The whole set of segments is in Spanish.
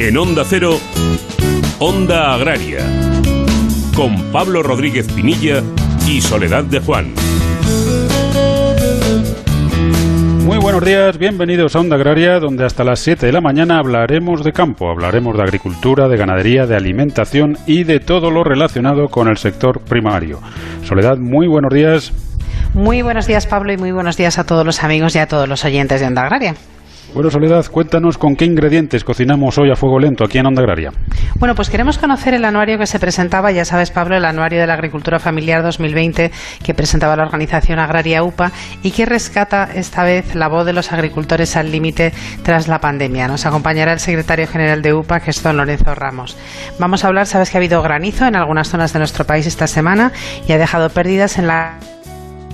En Onda Cero, Onda Agraria, con Pablo Rodríguez Pinilla y Soledad de Juan. Muy buenos días, bienvenidos a Onda Agraria, donde hasta las 7 de la mañana hablaremos de campo, hablaremos de agricultura, de ganadería, de alimentación y de todo lo relacionado con el sector primario. Soledad, muy buenos días. Muy buenos días, Pablo, y muy buenos días a todos los amigos y a todos los oyentes de Onda Agraria. Bueno, Soledad, cuéntanos con qué ingredientes cocinamos hoy a fuego lento aquí en Onda Agraria. Bueno, pues queremos conocer el anuario que se presentaba, ya sabes, Pablo, el anuario de la agricultura familiar 2020 que presentaba la organización agraria UPA y que rescata esta vez la voz de los agricultores al límite tras la pandemia. Nos acompañará el secretario general de UPA, don Lorenzo Ramos. Vamos a hablar, sabes que ha habido granizo en algunas zonas de nuestro país esta semana y ha dejado pérdidas en la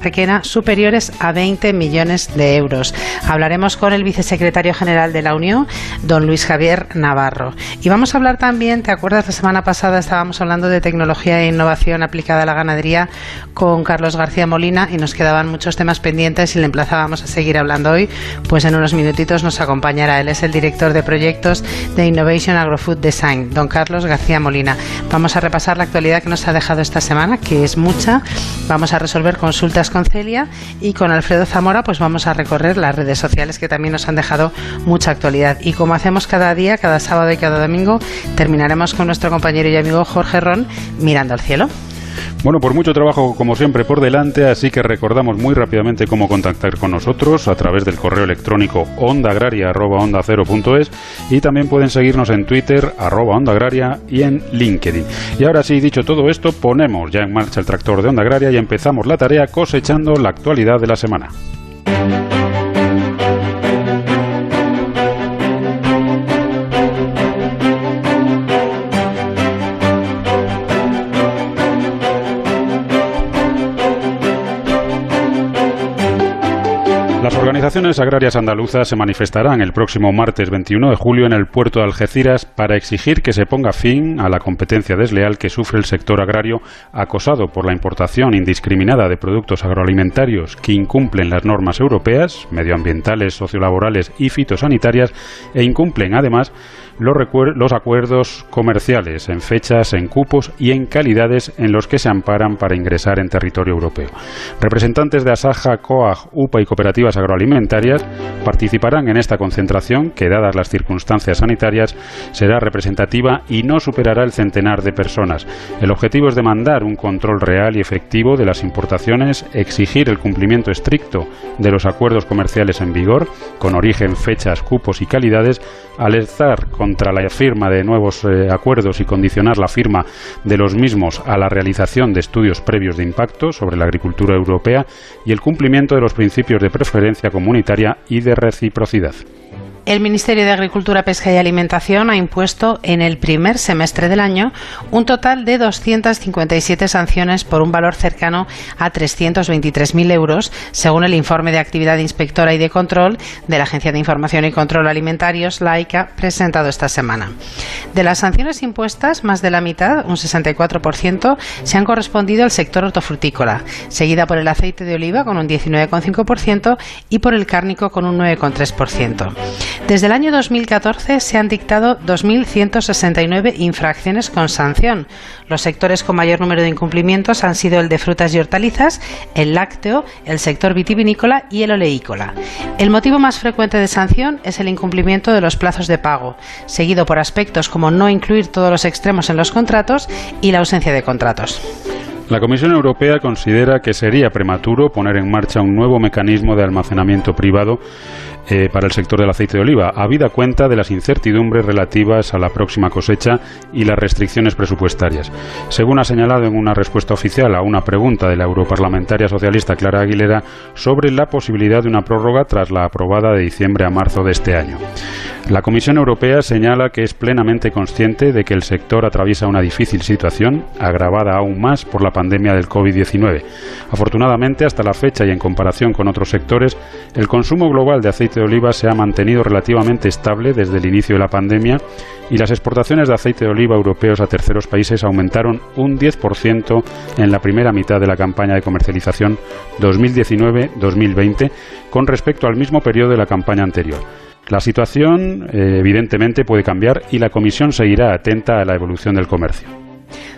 Requena superiores a 20 millones de euros. Hablaremos con el vicesecretario general de la Unión, don Luis Javier Navarro. Y vamos a hablar también, ¿te acuerdas? La semana pasada estábamos hablando de tecnología e innovación aplicada a la ganadería con Carlos García Molina y nos quedaban muchos temas pendientes y le emplazábamos a seguir hablando hoy. Pues en unos minutitos nos acompañará. Él es el director de proyectos de Innovation Agrofood Design, don Carlos García Molina. Vamos a repasar la actualidad que nos ha dejado esta semana, que es mucha. Vamos a resolver consultas con Celia y con Alfredo Zamora pues vamos a recorrer las redes sociales que también nos han dejado mucha actualidad. Y como hacemos cada día, cada sábado y cada domingo, terminaremos con nuestro compañero y amigo Jorge Ron mirando al cielo. Bueno, por mucho trabajo como siempre por delante, así que recordamos muy rápidamente cómo contactar con nosotros a través del correo electrónico ondaagraria.es y también pueden seguirnos en Twitter arroba ondaagraria y en LinkedIn. Y ahora sí, dicho todo esto, ponemos ya en marcha el tractor de Onda Agraria y empezamos la tarea cosechando la actualidad de la semana. Las organizaciones agrarias andaluzas se manifestarán el próximo martes 21 de julio en el puerto de Algeciras para exigir que se ponga fin a la competencia desleal que sufre el sector agrario acosado por la importación indiscriminada de productos agroalimentarios que incumplen las normas europeas, medioambientales, sociolaborales y fitosanitarias e incumplen además los, acuerdos comerciales en fechas, en cupos y en calidades en los que se amparan para ingresar en territorio europeo. Representantes de Asaja, COAG, UPA y cooperativas agroalimentarias participarán en esta concentración que, dadas las circunstancias sanitarias, será representativa y no superará el centenar de personas. El objetivo es demandar un control real y efectivo de las importaciones, exigir el cumplimiento estricto de los acuerdos comerciales en vigor, con origen, fechas, cupos y calidades, alertar contra la firma de nuevos eh, acuerdos y condicionar la firma de los mismos a la realización de estudios previos de impacto sobre la agricultura europea y el cumplimiento de los principios de preferencia comunitaria y de reciprocidad. El Ministerio de Agricultura, Pesca y Alimentación ha impuesto en el primer semestre del año un total de 257 sanciones por un valor cercano a 323.000 euros, según el informe de actividad inspectora y de control de la Agencia de Información y Control Alimentarios, LAICA, presentado esta semana. De las sanciones impuestas, más de la mitad, un 64%, se han correspondido al sector hortofrutícola, seguida por el aceite de oliva con un 19,5% y por el cárnico con un 9,3%. Desde el año 2014 se han dictado 2.169 infracciones con sanción. Los sectores con mayor número de incumplimientos han sido el de frutas y hortalizas, el lácteo, el sector vitivinícola y el oleícola. El motivo más frecuente de sanción es el incumplimiento de los plazos de pago, seguido por aspectos como no incluir todos los extremos en los contratos y la ausencia de contratos. La Comisión Europea considera que sería prematuro poner en marcha un nuevo mecanismo de almacenamiento privado eh, para el sector del aceite de oliva, habida cuenta de las incertidumbres relativas a la próxima cosecha y las restricciones presupuestarias. Según ha señalado en una respuesta oficial a una pregunta de la europarlamentaria socialista Clara Aguilera sobre la posibilidad de una prórroga tras la aprobada de diciembre a marzo de este año. La Comisión Europea señala que es plenamente consciente de que el sector atraviesa una difícil situación, agravada aún más por la pandemia del COVID-19. Afortunadamente, hasta la fecha y en comparación con otros sectores, el consumo global de aceite de oliva se ha mantenido relativamente estable desde el inicio de la pandemia y las exportaciones de aceite de oliva europeos a terceros países aumentaron un 10% en la primera mitad de la campaña de comercialización 2019-2020 con respecto al mismo periodo de la campaña anterior. La situación, eh, evidentemente, puede cambiar y la Comisión seguirá atenta a la evolución del comercio.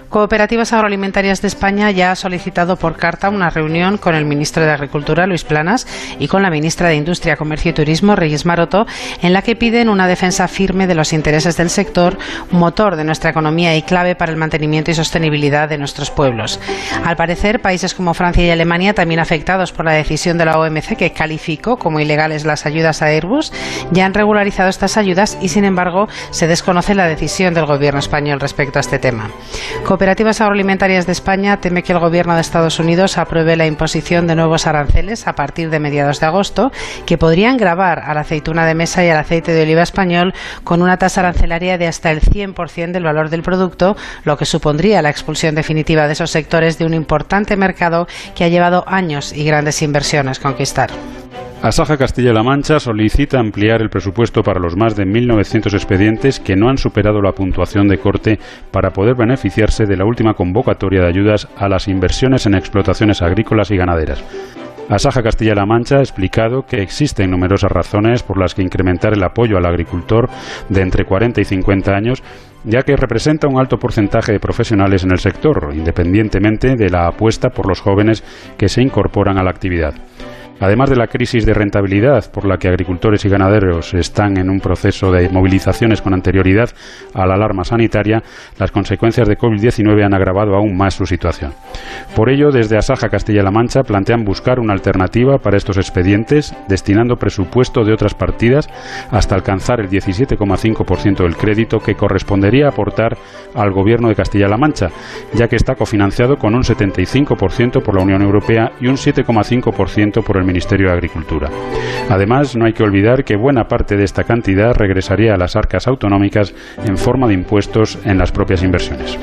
Cooperativas Agroalimentarias de España ya ha solicitado por carta una reunión con el ministro de Agricultura, Luis Planas, y con la ministra de Industria, Comercio y Turismo, Reyes Maroto, en la que piden una defensa firme de los intereses del sector, motor de nuestra economía y clave para el mantenimiento y sostenibilidad de nuestros pueblos. Al parecer, países como Francia y Alemania, también afectados por la decisión de la OMC que calificó como ilegales las ayudas a Airbus, ya han regularizado estas ayudas y, sin embargo, se desconoce la decisión del gobierno español respecto a este tema. Cooperativas Agroalimentarias de España teme que el Gobierno de Estados Unidos apruebe la imposición de nuevos aranceles a partir de mediados de agosto que podrían grabar a la aceituna de mesa y al aceite de oliva español con una tasa arancelaria de hasta el 100% del valor del producto, lo que supondría la expulsión definitiva de esos sectores de un importante mercado que ha llevado años y grandes inversiones conquistar. Asaja Castilla-La Mancha solicita ampliar el presupuesto para los más de 1.900 expedientes que no han superado la puntuación de corte para poder beneficiarse de la última convocatoria de ayudas a las inversiones en explotaciones agrícolas y ganaderas. Asaja Castilla-La Mancha ha explicado que existen numerosas razones por las que incrementar el apoyo al agricultor de entre 40 y 50 años ya que representa un alto porcentaje de profesionales en el sector, independientemente de la apuesta por los jóvenes que se incorporan a la actividad. Además de la crisis de rentabilidad por la que agricultores y ganaderos están en un proceso de movilizaciones con anterioridad a la alarma sanitaria, las consecuencias de COVID-19 han agravado aún más su situación. Por ello, desde Asaja Castilla-La Mancha plantean buscar una alternativa para estos expedientes, destinando presupuesto de otras partidas hasta alcanzar el 17,5% del crédito que correspondería aportar al Gobierno de Castilla-La Mancha, ya que está cofinanciado con un 75% por la Unión Europea y un 7,5% por el Ministerio de Agricultura. Además, no hay que olvidar que buena parte de esta cantidad regresaría a las arcas autonómicas en forma de impuestos en las propias inversiones.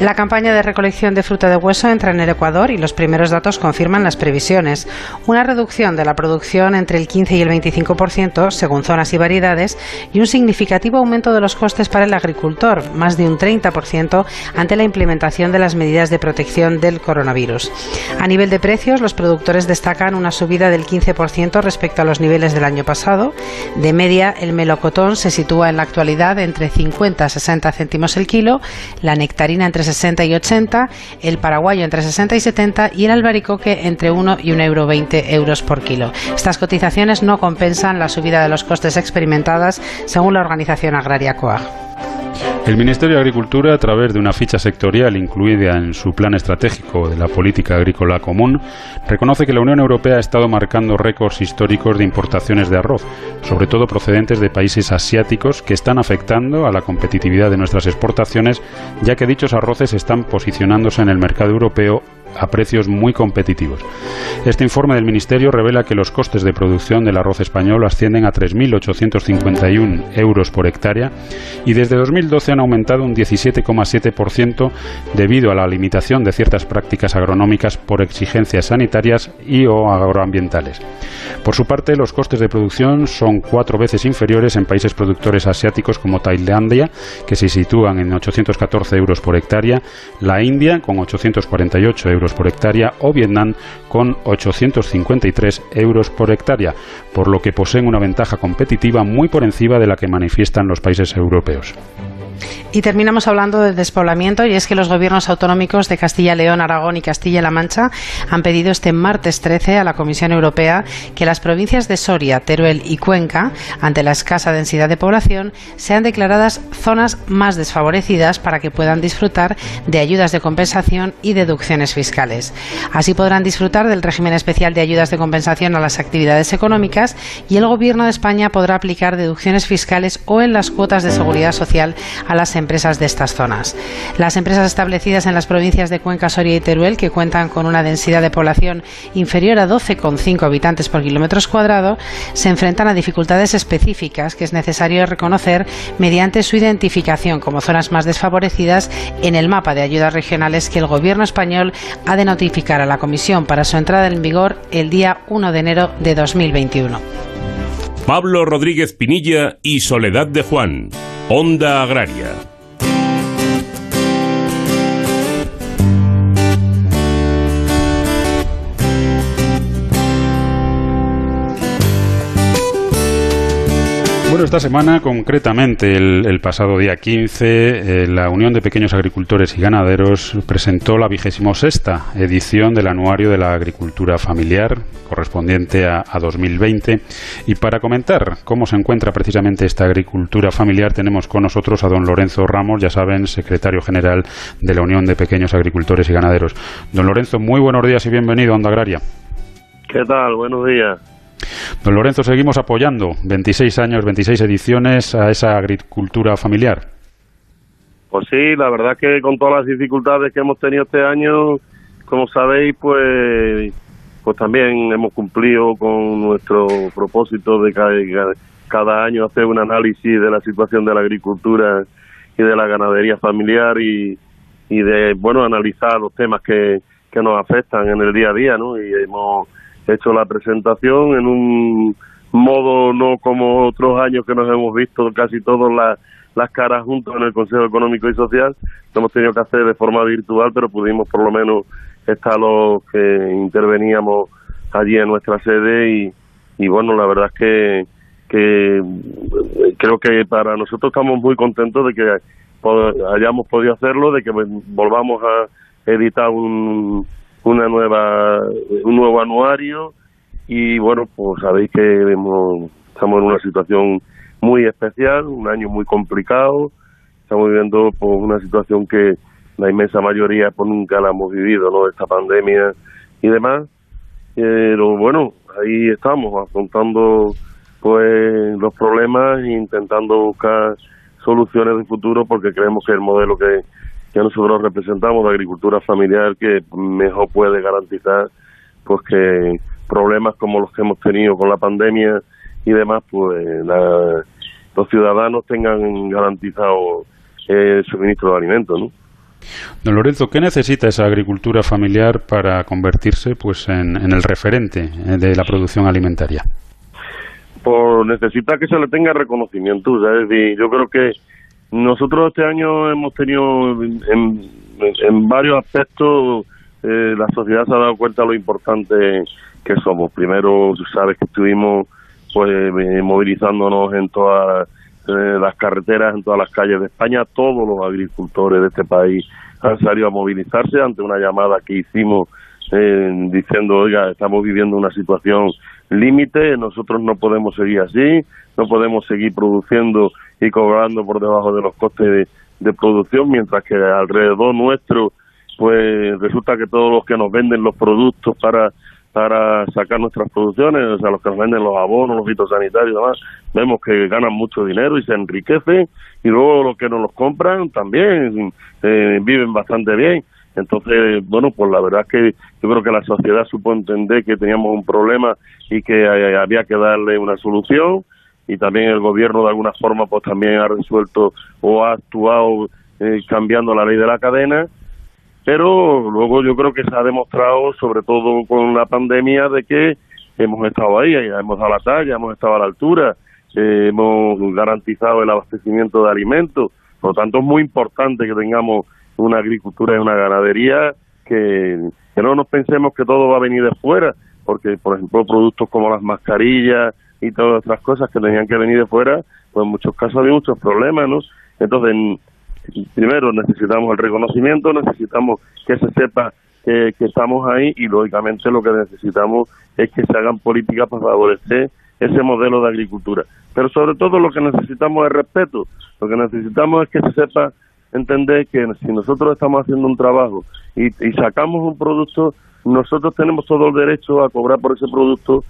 La campaña de recolección de fruta de hueso entra en el Ecuador y los primeros datos confirman las previsiones. Una reducción de la producción entre el 15 y el 25% según zonas y variedades y un significativo aumento de los costes para el agricultor, más de un 30% ante la implementación de las medidas de protección del coronavirus. A nivel de precios, los productores destacan una subida del 15% respecto a los niveles del año pasado. De media, el melocotón se sitúa en la actualidad entre 50 a 60 céntimos el kilo, la nectarina entre 60 y 80, el paraguayo entre 60 y 70 y el albaricoque entre 1 y 1,20 euro euros por kilo. Estas cotizaciones no compensan la subida de los costes experimentadas según la organización agraria COAG. El Ministerio de Agricultura, a través de una ficha sectorial incluida en su plan estratégico de la política agrícola común, reconoce que la Unión Europea ha estado marcando récords históricos de importaciones de arroz, sobre todo procedentes de países asiáticos que están afectando a la competitividad de nuestras exportaciones, ya que dichos arroces están posicionándose en el mercado europeo a precios muy competitivos. Este informe del Ministerio revela que los costes de producción del arroz español ascienden a 3.851 euros por hectárea y desde 2012 han aumentado un 17,7% debido a la limitación de ciertas prácticas agronómicas por exigencias sanitarias y o agroambientales. Por su parte, los costes de producción son cuatro veces inferiores en países productores asiáticos como Tailandia, que se sitúan en 814 euros por hectárea, la India con 848 euros por hectárea o Vietnam con 853 euros por hectárea, por lo que poseen una ventaja competitiva muy por encima de la que manifiestan los países europeos. Y terminamos hablando del despoblamiento y es que los gobiernos autonómicos de Castilla, León, Aragón y Castilla-La Mancha han pedido este martes 13 a la Comisión Europea que las provincias de Soria, Teruel y Cuenca, ante la escasa densidad de población, sean declaradas zonas más desfavorecidas para que puedan disfrutar de ayudas de compensación y deducciones fiscales. Así podrán disfrutar del régimen especial de ayudas de compensación a las actividades económicas y el Gobierno de España podrá aplicar deducciones fiscales o en las cuotas de seguridad social a las empresas de estas zonas. Las empresas establecidas en las provincias de Cuenca, Soria y Teruel, que cuentan con una densidad de población inferior a 12,5 habitantes por kilómetro cuadrado, se enfrentan a dificultades específicas que es necesario reconocer mediante su identificación como zonas más desfavorecidas en el mapa de ayudas regionales que el Gobierno español ha de notificar a la Comisión para su entrada en vigor el día 1 de enero de 2021. Pablo Rodríguez Pinilla y Soledad de Juan. Onda Agraria. Bueno, esta semana concretamente, el, pasado día 15, eh, la Unión de Pequeños Agricultores y Ganaderos presentó la vigésimo sexta edición del Anuario de la Agricultura Familiar, correspondiente a, 2020. Y para comentar cómo se encuentra precisamente esta agricultura familiar, tenemos con nosotros a don Lorenzo Ramos, ya saben, secretario general de la Unión de Pequeños Agricultores y Ganaderos. Don Lorenzo, muy buenos días y bienvenido a Onda Agraria. ¿Qué tal? Buenos días. Don Lorenzo, seguimos apoyando 26 años, 26 ediciones a esa agricultura familiar. Pues sí, la verdad que con todas las dificultades que hemos tenido este año, como sabéis, pues, pues también hemos cumplido con nuestro propósito de cada, cada año hacer un análisis de la situación de la agricultura y de la ganadería familiar y, y de, bueno, analizar los temas que, que nos afectan en el día a día, ¿no? Y hemos hecho la presentación en un modo no como otros años que nos hemos visto casi todas las, las caras juntos en el Consejo Económico y Social. Lo hemos tenido que hacer de forma virtual, pero pudimos por lo menos estar los que interveníamos allí en nuestra sede y, y bueno, la verdad es que, que creo que para nosotros estamos muy contentos de que hayamos podido hacerlo, de que volvamos a editar un, una nueva un nuevo anuario y bueno pues sabéis que hemos, estamos en una situación muy especial un año muy complicado estamos viviendo pues una situación que la inmensa mayoría pues nunca la hemos vivido no esta pandemia y demás. Pero bueno ahí estamos afrontando pues los problemas e intentando buscar soluciones de futuro porque creemos que el modelo que que nosotros representamos de agricultura familiar que mejor puede garantizar pues que problemas como los que hemos tenido con la pandemia y demás pues los ciudadanos tengan garantizado el suministro de alimentos ¿no? Don Lorenzo, ¿qué necesita esa agricultura familiar para convertirse pues en, el referente eh, de la producción alimentaria? Pues necesita que se le tenga reconocimiento, es decir, yo creo que nosotros este año hemos tenido en, varios aspectos, eh, la sociedad se ha dado cuenta de lo importante que somos. Primero, sabes que estuvimos pues eh, movilizándonos en todas eh, las carreteras, en todas las calles de España. Todos los agricultores de este país han salido a movilizarse ante una llamada que hicimos diciendo, oiga, estamos viviendo una situación límite, nosotros no podemos seguir así, no podemos seguir produciendo y cobrando por debajo de los costes de, producción, mientras que alrededor nuestro, pues resulta que todos los que nos venden los productos para para sacar nuestras producciones, o sea, los que nos venden los abonos, los fitosanitarios y demás, vemos que ganan mucho dinero y se enriquecen, y luego los que nos los compran también eh, viven bastante bien. Entonces, bueno, pues la verdad es que yo creo que la sociedad supo entender que teníamos un problema y que eh, había que darle una solución y también el gobierno de alguna forma pues también ha resuelto o ha actuado eh, cambiando la ley de la cadena. Pero luego yo creo que se ha demostrado sobre todo con la pandemia de que hemos estado ahí, hemos dado la talla, hemos estado a la altura, eh, hemos garantizado el abastecimiento de alimentos, por lo tanto es muy importante que tengamos una agricultura y una ganadería que, que no nos pensemos que todo va a venir de fuera, porque por ejemplo productos como las mascarillas, y todas otras cosas que tenían que venir de fuera, pues en muchos casos había muchos problemas, ¿no? Entonces, primero necesitamos el reconocimiento, necesitamos que se sepa que, estamos ahí y lógicamente lo que necesitamos es que se hagan políticas para favorecer ese modelo de agricultura. Pero sobre todo lo que necesitamos es respeto, lo que necesitamos es que se sepa entender que si nosotros estamos haciendo un trabajo y sacamos un producto, nosotros tenemos todo el derecho a cobrar por ese producto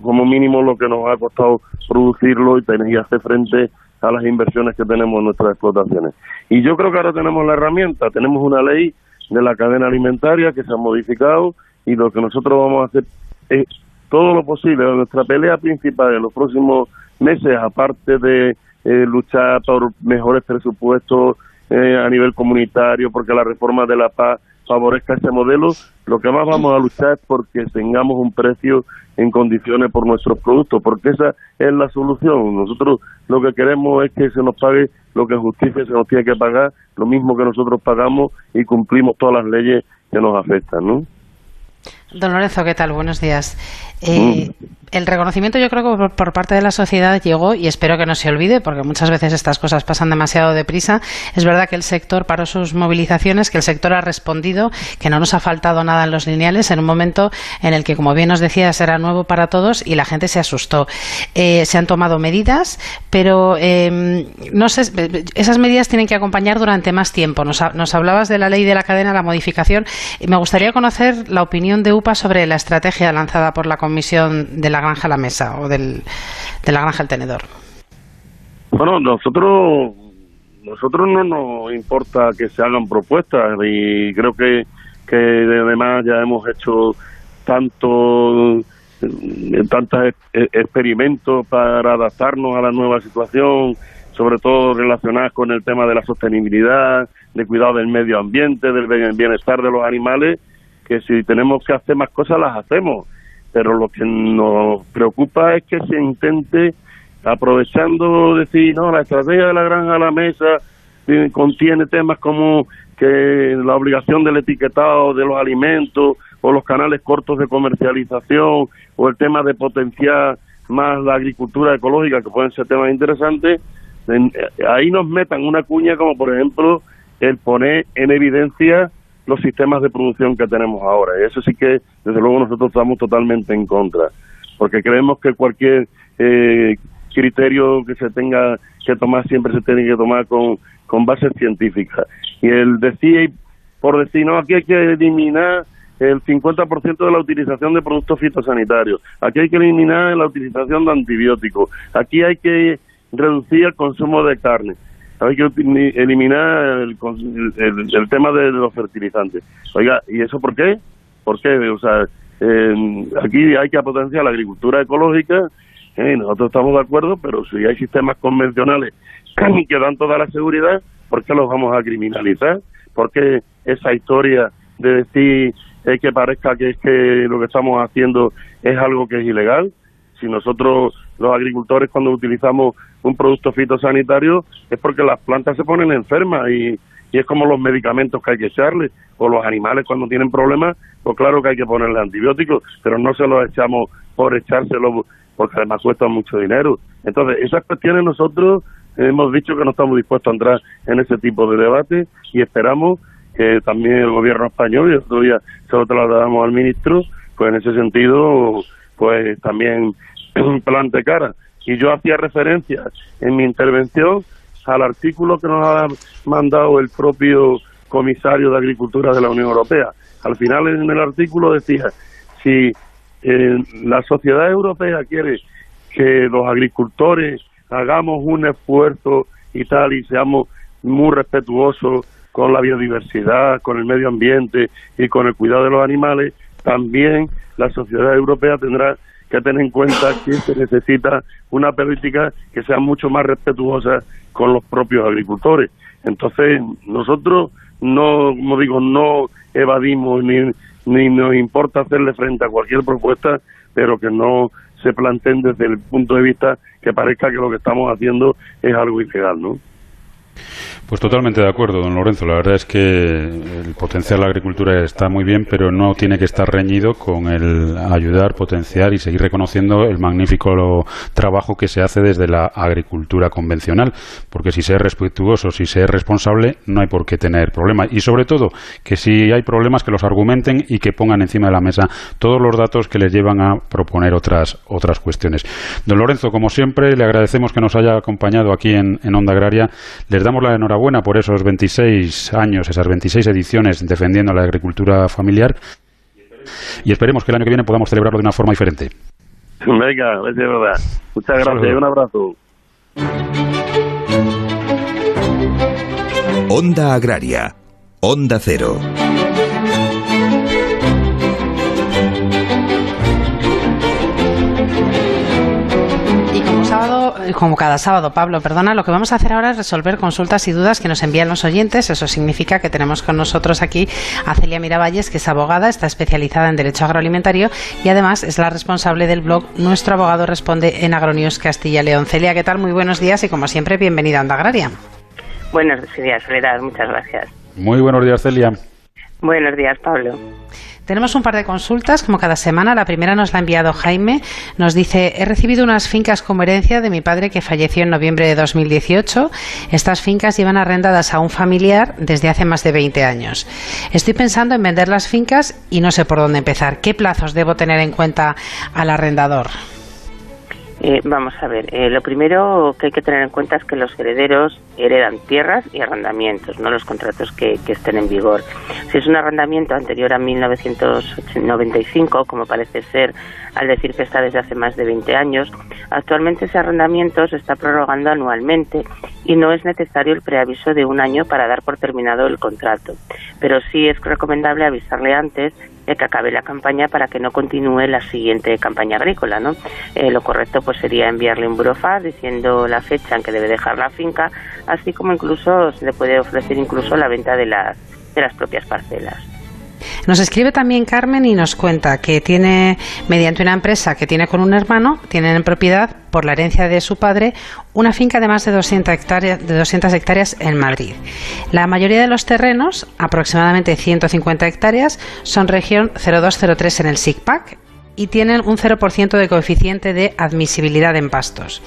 como mínimo lo que nos ha costado producirlo y, tener, y hacer frente a las inversiones que tenemos en nuestras explotaciones. Y yo creo que ahora tenemos la herramienta, tenemos una ley de la cadena alimentaria que se ha modificado y lo que nosotros vamos a hacer es todo lo posible. Nuestra pelea principal en los próximos meses, aparte de eh, luchar por mejores presupuestos eh, a nivel comunitario, porque la reforma de la paz favorezca ese modelo, lo que más vamos a luchar es porque tengamos un precio en condiciones por nuestros productos, porque esa es la solución. Nosotros lo que queremos es que se nos pague lo que justicia se nos tiene que pagar, lo mismo que nosotros pagamos y cumplimos todas las leyes que nos afectan, ¿no? Don Lorenzo, ¿qué tal? Buenos días. Eh, el reconocimiento yo creo que por, parte de la sociedad llegó y espero que no se olvide porque muchas veces estas cosas pasan demasiado deprisa. Es verdad que el sector paró sus movilizaciones, que el sector ha respondido, que no nos ha faltado nada en los lineales en un momento en el que, como bien nos decías, era nuevo para todos y la gente se asustó. Eh, se han tomado medidas, pero em, no sé, esas medidas tienen que acompañar durante más tiempo. Nos, nos hablabas de la ley de la cadena, la modificación. Y me gustaría conocer la opinión de Sobre la estrategia lanzada por la Comisión de la Granja a la Mesa o del, de la Granja al Tenedor. Bueno, nosotros nosotros no nos importa que se hagan propuestas y creo que, que además ya hemos hecho tanto eh, tantos experimentos para adaptarnos a la nueva situación, sobre todo relacionadas con el tema de la sostenibilidad, de cuidado del medio ambiente, del bienestar de los animales, que si tenemos que hacer más cosas las hacemos, pero lo que nos preocupa es que se intente, aprovechando, decir, no, la estrategia de la granja a la mesa eh, contiene temas como que la obligación del etiquetado de los alimentos o los canales cortos de comercialización o el tema de potenciar más la agricultura ecológica, que pueden ser temas interesantes, eh, ahí nos metan una cuña como por ejemplo el poner en evidencia los sistemas de producción que tenemos ahora. Eso sí que, desde luego, nosotros estamos totalmente en contra, porque creemos que cualquier eh, criterio que se tenga que tomar siempre se tiene que tomar con, con bases científicas. Y el decir, por decir, no, aquí hay que eliminar el 50% de la utilización de productos fitosanitarios, aquí hay que eliminar la utilización de antibióticos, aquí hay que reducir el consumo de carne hay que eliminar el, el, tema de los fertilizantes. Oiga, ¿y eso por qué? ¿Por qué? O sea, aquí hay que potenciar la agricultura ecológica, eh, nosotros estamos de acuerdo, pero si hay sistemas convencionales que dan toda la seguridad, ¿por qué los vamos a criminalizar? ¿Por qué esa historia de decir eh, que parezca que es que lo que estamos haciendo es algo que es ilegal? Si nosotros, los agricultores, cuando utilizamos un producto fitosanitario es porque las plantas se ponen enfermas y, es como los medicamentos que hay que echarle, o los animales cuando tienen problemas, pues claro que hay que ponerle antibióticos, pero no se los echamos por echárselo porque además cuesta mucho dinero. Entonces, esas cuestiones nosotros hemos dicho que no estamos dispuestos a entrar en ese tipo de debate y esperamos que también el gobierno español, y otro día se lo trasladamos al ministro, pues en ese sentido, pues también plante cara y yo hacía referencia en mi intervención al artículo que nos ha mandado el propio comisario de Agricultura de la Unión Europea. Al final en el artículo decía, si eh, la sociedad europea quiere que los agricultores hagamos un esfuerzo y tal y seamos muy respetuosos con la biodiversidad, con el medio ambiente y con el cuidado de los animales, también la sociedad europea tendrá que tener en cuenta que se necesita una política que sea mucho más respetuosa con los propios agricultores. Entonces, nosotros no, como digo, no evadimos ni, ni nos importa hacerle frente a cualquier propuesta, pero que no se planteen desde el punto de vista que parezca que lo que estamos haciendo es algo ilegal, ¿no? Pues totalmente de acuerdo, don Lorenzo. La verdad es que el potenciar la agricultura está muy bien, pero no tiene que estar reñido con el ayudar, potenciar y seguir reconociendo el magnífico trabajo que se hace desde la agricultura convencional. Porque si se es respetuoso, si se es responsable, no hay por qué tener problemas. Y sobre todo, que si hay problemas, que los argumenten y que pongan encima de la mesa todos los datos que les llevan a proponer otras, otras cuestiones. Don Lorenzo, como siempre, le agradecemos que nos haya acompañado aquí en, en Onda Agraria. Les damos la enhorabuena enhorabuena por esos 26 años, esas 26 ediciones defendiendo la agricultura familiar y esperemos que el año que viene podamos celebrarlo de una forma diferente. Venga, es de verdad. Muchas gracias, un abrazo. Onda Agraria, Onda Cero. Como cada sábado, Pablo, perdona, lo que vamos a hacer ahora es resolver consultas y dudas que nos envían los oyentes. Eso significa que tenemos con nosotros aquí a Celia Miravalles, que es abogada, está especializada en Derecho Agroalimentario y además es la responsable del blog Nuestro Abogado Responde en Agronews Castilla León. Celia, ¿qué tal? Muy buenos días y como siempre, bienvenida a Onda Agraria. Buenos días, Soledad, muchas gracias. Muy buenos días, Celia. Buenos días, Pablo. Tenemos un par de consultas, como cada semana. La primera nos la ha enviado Jaime. Nos dice, he recibido unas fincas como herencia de mi padre que falleció en noviembre de 2018. Estas fincas llevan arrendadas a un familiar desde hace más de 20 años. Estoy pensando en vender las fincas y no sé por dónde empezar. ¿Qué plazos debo tener en cuenta al arrendador? Eh, vamos a ver, eh, lo primero que hay que tener en cuenta es que los herederos heredan tierras y arrendamientos, no los contratos que, que, estén en vigor. Si es un arrendamiento anterior a 1995, como parece ser al decir que está desde hace más de 20 años, actualmente ese arrendamiento se está prorrogando anualmente y no es necesario el preaviso de un año para dar por terminado el contrato. Pero sí es recomendable avisarle antes que acabe la campaña para que no continúe la siguiente campaña agrícola, ¿no? Eh, lo correcto pues sería enviarle un burofax diciendo la fecha en que debe dejar la finca, así como incluso se le puede ofrecer incluso la venta de las de las propias parcelas. Nos escribe también Carmen y nos cuenta que tiene, mediante una empresa que tiene con un hermano, tienen en propiedad, por la herencia de su padre, una finca de más de 200 hectáreas, de 200 hectáreas en Madrid. La mayoría de los terrenos, aproximadamente 150 hectáreas, son región 0203 en el SIGPAC y tienen un 0% de coeficiente de admisibilidad en pastos.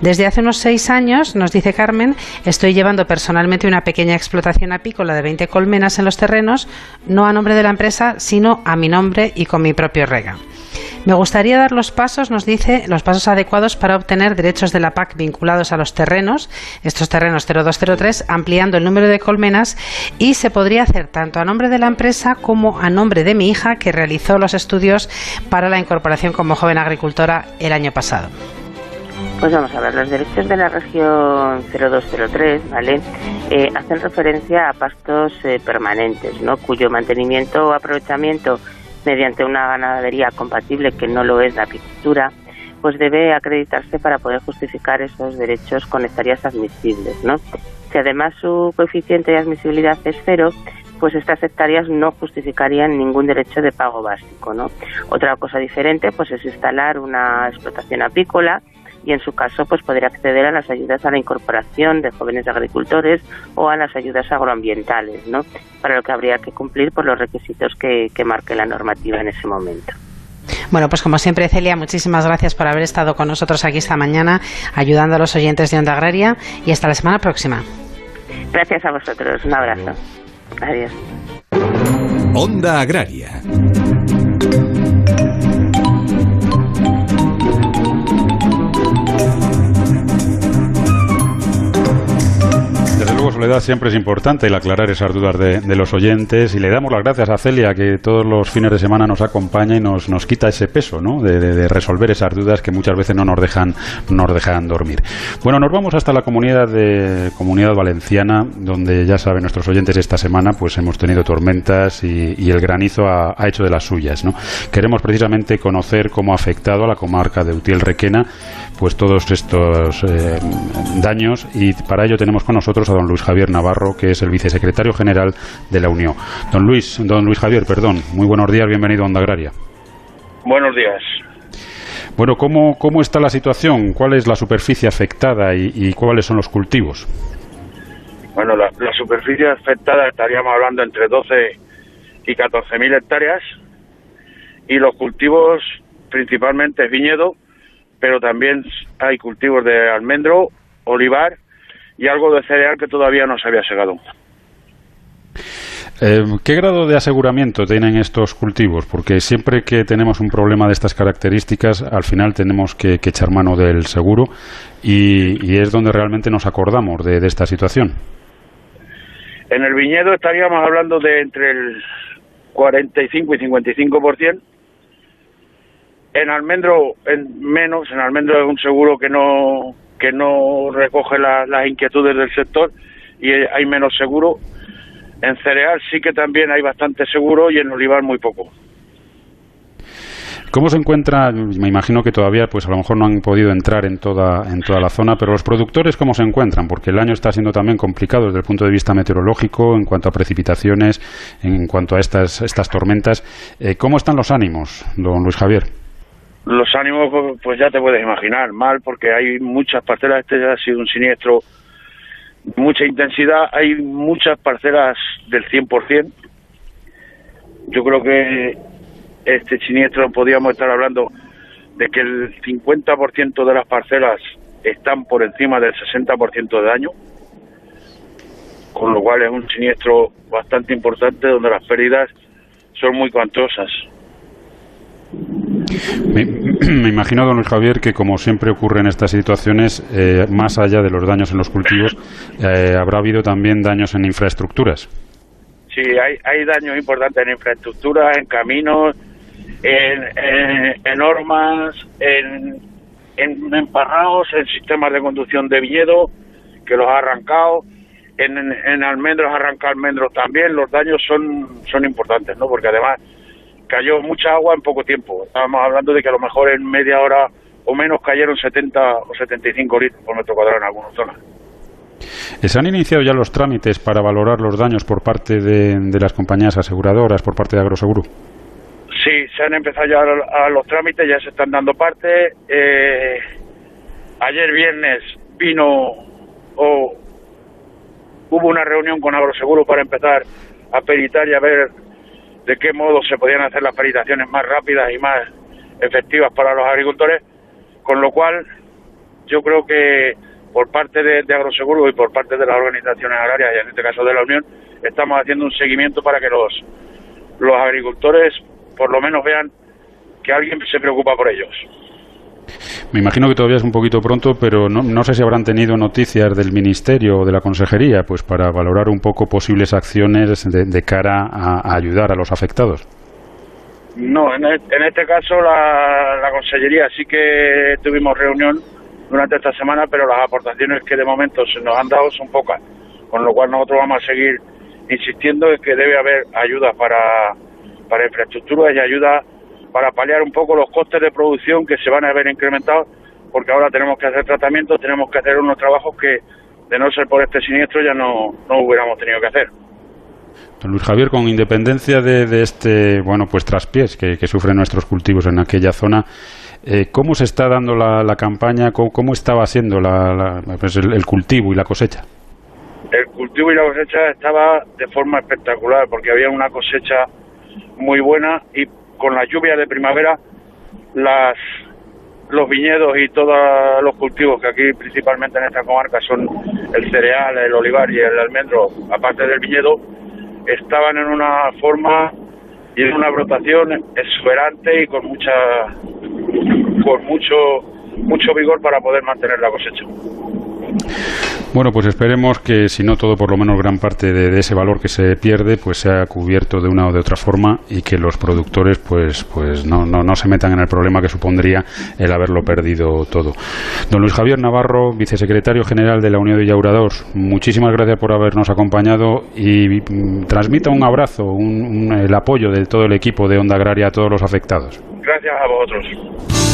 Desde hace unos seis años, nos dice Carmen, estoy llevando personalmente una pequeña explotación apícola de 20 colmenas en los terrenos, no a nombre de la empresa, sino a mi nombre y con mi propio rega. Me gustaría dar los pasos, nos dice, los pasos adecuados para obtener derechos de la PAC vinculados a los terrenos, estos terrenos 0203, ampliando el número de colmenas y se podría hacer tanto a nombre de la empresa como a nombre de mi hija que realizó los estudios para la incorporación como joven agricultora el año pasado. Pues vamos a ver, los derechos de la región 0203, ¿vale? Eh, hacen referencia a pastos eh, permanentes, ¿no? Cuyo mantenimiento o aprovechamiento mediante una ganadería compatible que no lo es la apicultura, pues debe acreditarse para poder justificar esos derechos con hectáreas admisibles, ¿no? Si además su coeficiente de admisibilidad es cero, pues estas hectáreas no justificarían ningún derecho de pago básico, ¿no? Otra cosa diferente, pues es instalar una explotación apícola y en su caso pues poder acceder a las ayudas a la incorporación de jóvenes agricultores o a las ayudas agroambientales, ¿no? Para lo que habría que cumplir por los requisitos que, que marque la normativa en ese momento. Bueno, pues como siempre, Celia, muchísimas gracias por haber estado con nosotros aquí esta mañana, ayudando a los oyentes de Onda Agraria y hasta la semana próxima. Gracias a vosotros. Un abrazo. Adiós. Onda Agraria. Soledad, siempre es importante el aclarar esas dudas de, los oyentes y le damos las gracias a Celia que todos los fines de semana nos acompaña y nos, nos quita ese peso ¿no? de, resolver esas dudas que muchas veces no nos dejan, nos dejan dormir. Bueno, nos vamos hasta la comunidad de comunidad valenciana, donde ya saben nuestros oyentes esta semana, pues hemos tenido tormentas y, el granizo ha, hecho de las suyas. ¿no? Queremos precisamente conocer cómo ha afectado a la comarca de Utiel Requena pues todos estos eh, daños y para ello tenemos con nosotros a don Luis Javier Navarro, que es el vicesecretario general de la Unión. Don Luis, don Luis Javier, perdón, muy buenos días, bienvenido a Onda Agraria. Buenos días. Bueno, ¿cómo, cómo está la situación? ¿Cuál es la superficie afectada y, cuáles son los cultivos? Bueno, la, superficie afectada estaríamos hablando entre 12 y 14 mil hectáreas y los cultivos principalmente viñedo, pero también hay cultivos de almendro, olivar y algo de cereal que todavía no se había segado. Eh, ¿Qué grado de aseguramiento tienen estos cultivos? Porque siempre que tenemos un problema de estas características, al final tenemos que, echar mano del seguro y, es donde realmente nos acordamos de, de, esta situación. En el viñedo estaríamos hablando de entre el 45 y 55%. En almendro, en menos, en almendro es un seguro que no que no recoge las inquietudes del sector y hay menos seguro. En cereal sí que también hay bastante seguro y en olivar muy poco. ¿Cómo se encuentra? Me imagino que todavía, pues a lo mejor no han podido entrar en toda, en toda la zona, pero los productores, ¿cómo se encuentran? Porque el año está siendo también complicado desde el punto de vista meteorológico, en cuanto a precipitaciones, en cuanto a estas, estas tormentas. Eh, ¿Cómo están los ánimos, don Luis Javier? Los ánimos, pues ya te puedes imaginar, mal, porque hay muchas parcelas, este ha sido un siniestro, mucha intensidad, hay muchas parcelas del 100%, yo creo que este siniestro podríamos estar hablando de que el 50% de las parcelas están por encima del 60% de daño, con lo cual es un siniestro bastante importante donde las pérdidas son muy cuantosas. Me, imagino, don Luis Javier, que como siempre ocurre en estas situaciones, eh, más allá de los daños en los cultivos, eh, habrá habido también daños en infraestructuras. Sí, hay, hay daños importantes en infraestructuras, en caminos, en, en, normas, en, en emparrados, en sistemas de conducción de viñedo, que los ha arrancado, en, en almendros, arranca almendros también, los daños son, son importantes, ¿no? Porque además cayó mucha agua en poco tiempo. Estábamos hablando de que a lo mejor en media hora o menos cayeron 70 o 75 litros por metro cuadrado en algunas zonas. ¿Se han iniciado ya los trámites para valorar los daños por parte de, de las compañías aseguradoras, por parte de Agroseguro? Sí, se han empezado ya a los trámites, ya se están dando parte. Eh, ayer viernes vino o hubo una reunión con Agroseguro para empezar a peritar y a ver de qué modo se podían hacer las peritaciones más rápidas y más efectivas para los agricultores, con lo cual yo creo que por parte de, Agroseguro y por parte de las organizaciones agrarias, y en este caso de la Unión, estamos haciendo un seguimiento para que los, los agricultores por lo menos vean que alguien se preocupa por ellos. Me imagino que todavía es un poquito pronto, pero no, no, sé si habrán tenido noticias del Ministerio o de la Consejería, pues para valorar un poco posibles acciones de, cara a, ayudar a los afectados. No, en, este caso la, la Consellería sí que tuvimos reunión durante esta semana, pero las aportaciones que de momento se nos han dado son pocas, con lo cual nosotros vamos a seguir insistiendo en que debe haber ayuda para, para infraestructuras y ayuda para paliar un poco los costes de producción que se van a ver incrementados, porque ahora tenemos que hacer tratamientos, tenemos que hacer unos trabajos que, de no ser por este siniestro, ya no, no hubiéramos tenido que hacer. Don Luis Javier, con independencia de, este, bueno, pues traspiés que, sufren nuestros cultivos en aquella zona, eh, ¿cómo se está dando la, campaña? ¿Cómo, estaba siendo la, pues el, cultivo y la cosecha? El cultivo y la cosecha estaba de forma espectacular, porque había una cosecha muy buena y con la lluvia de primavera las los viñedos y todos los cultivos que aquí principalmente en esta comarca son el cereal, el olivar y el almendro, aparte del viñedo, estaban en una forma y en una brotación exuberante y con mucha con mucho mucho vigor para poder mantener la cosecha. Bueno, pues esperemos que, si no todo, por lo menos gran parte de, ese valor que se pierde, pues sea cubierto de una o de otra forma y que los productores, pues, pues no, no, no se metan en el problema que supondría el haberlo perdido todo. Don Luis Javier Navarro, vicesecretario general de la Unión de Yaurados, muchísimas gracias por habernos acompañado y mm, transmita un abrazo, un, el apoyo de todo el equipo de Onda Agraria a todos los afectados. Gracias a vosotros.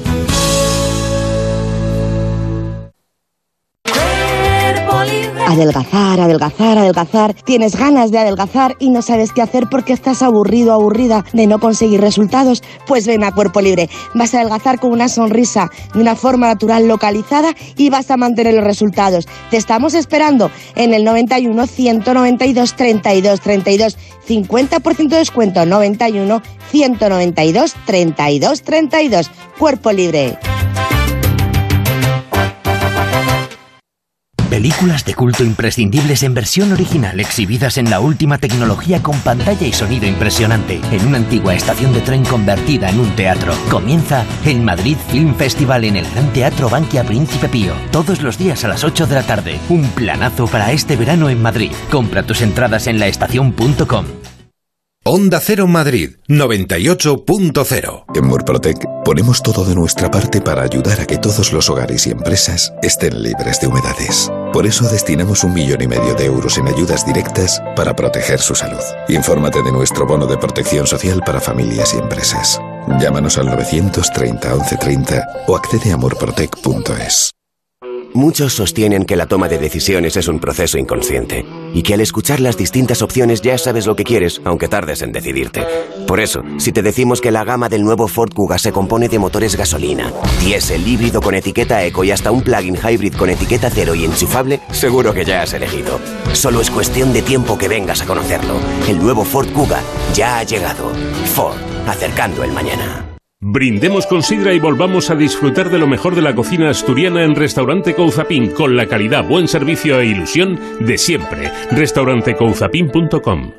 Adelgazar, adelgazar, adelgazar. Tienes ganas de adelgazar y no sabes qué hacer porque estás aburrido, aburrida de no conseguir resultados. Pues ven a Cuerpo Libre. Vas a adelgazar con una sonrisa, de una forma natural localizada y vas a mantener los resultados. Te estamos esperando en el 91 192 32 32. 50% de descuento 91 192 32 32. Cuerpo Libre. Películas de culto imprescindibles en versión original, exhibidas en la última tecnología con pantalla y sonido impresionante, en una antigua estación de tren convertida en un teatro. Comienza el Madrid Film Festival en el Gran Teatro Banquia Príncipe Pío, todos los días a las 8 de la tarde. Un planazo para este verano en Madrid. Compra tus entradas en laestacion.com. Onda Cero Madrid 98.0 En Murprotec ponemos todo de nuestra parte para ayudar a que todos los hogares y empresas estén libres de humedades. Por eso destinamos un millón y medio de euros en ayudas directas para proteger su salud. Infórmate de nuestro bono de protección social para familias y empresas. Llámanos al 930 1130 o accede a murprotec.es. Muchos sostienen que la toma de decisiones es un proceso inconsciente y que al escuchar las distintas opciones ya sabes lo que quieres, aunque tardes en decidirte. Por eso, si te decimos que la gama del nuevo Ford Kuga se compone de motores gasolina, diésel híbrido con etiqueta eco y hasta un plug-in hybrid con etiqueta cero y enchufable, seguro que ya has elegido. Solo es cuestión de tiempo que vengas a conocerlo. El nuevo Ford Kuga ya ha llegado. Ford, acercando el mañana. Brindemos con sidra y volvamos a disfrutar de lo mejor de la cocina asturiana en Restaurante Couzapin con la calidad, buen servicio e ilusión de siempre. Restaurantecouzapin.com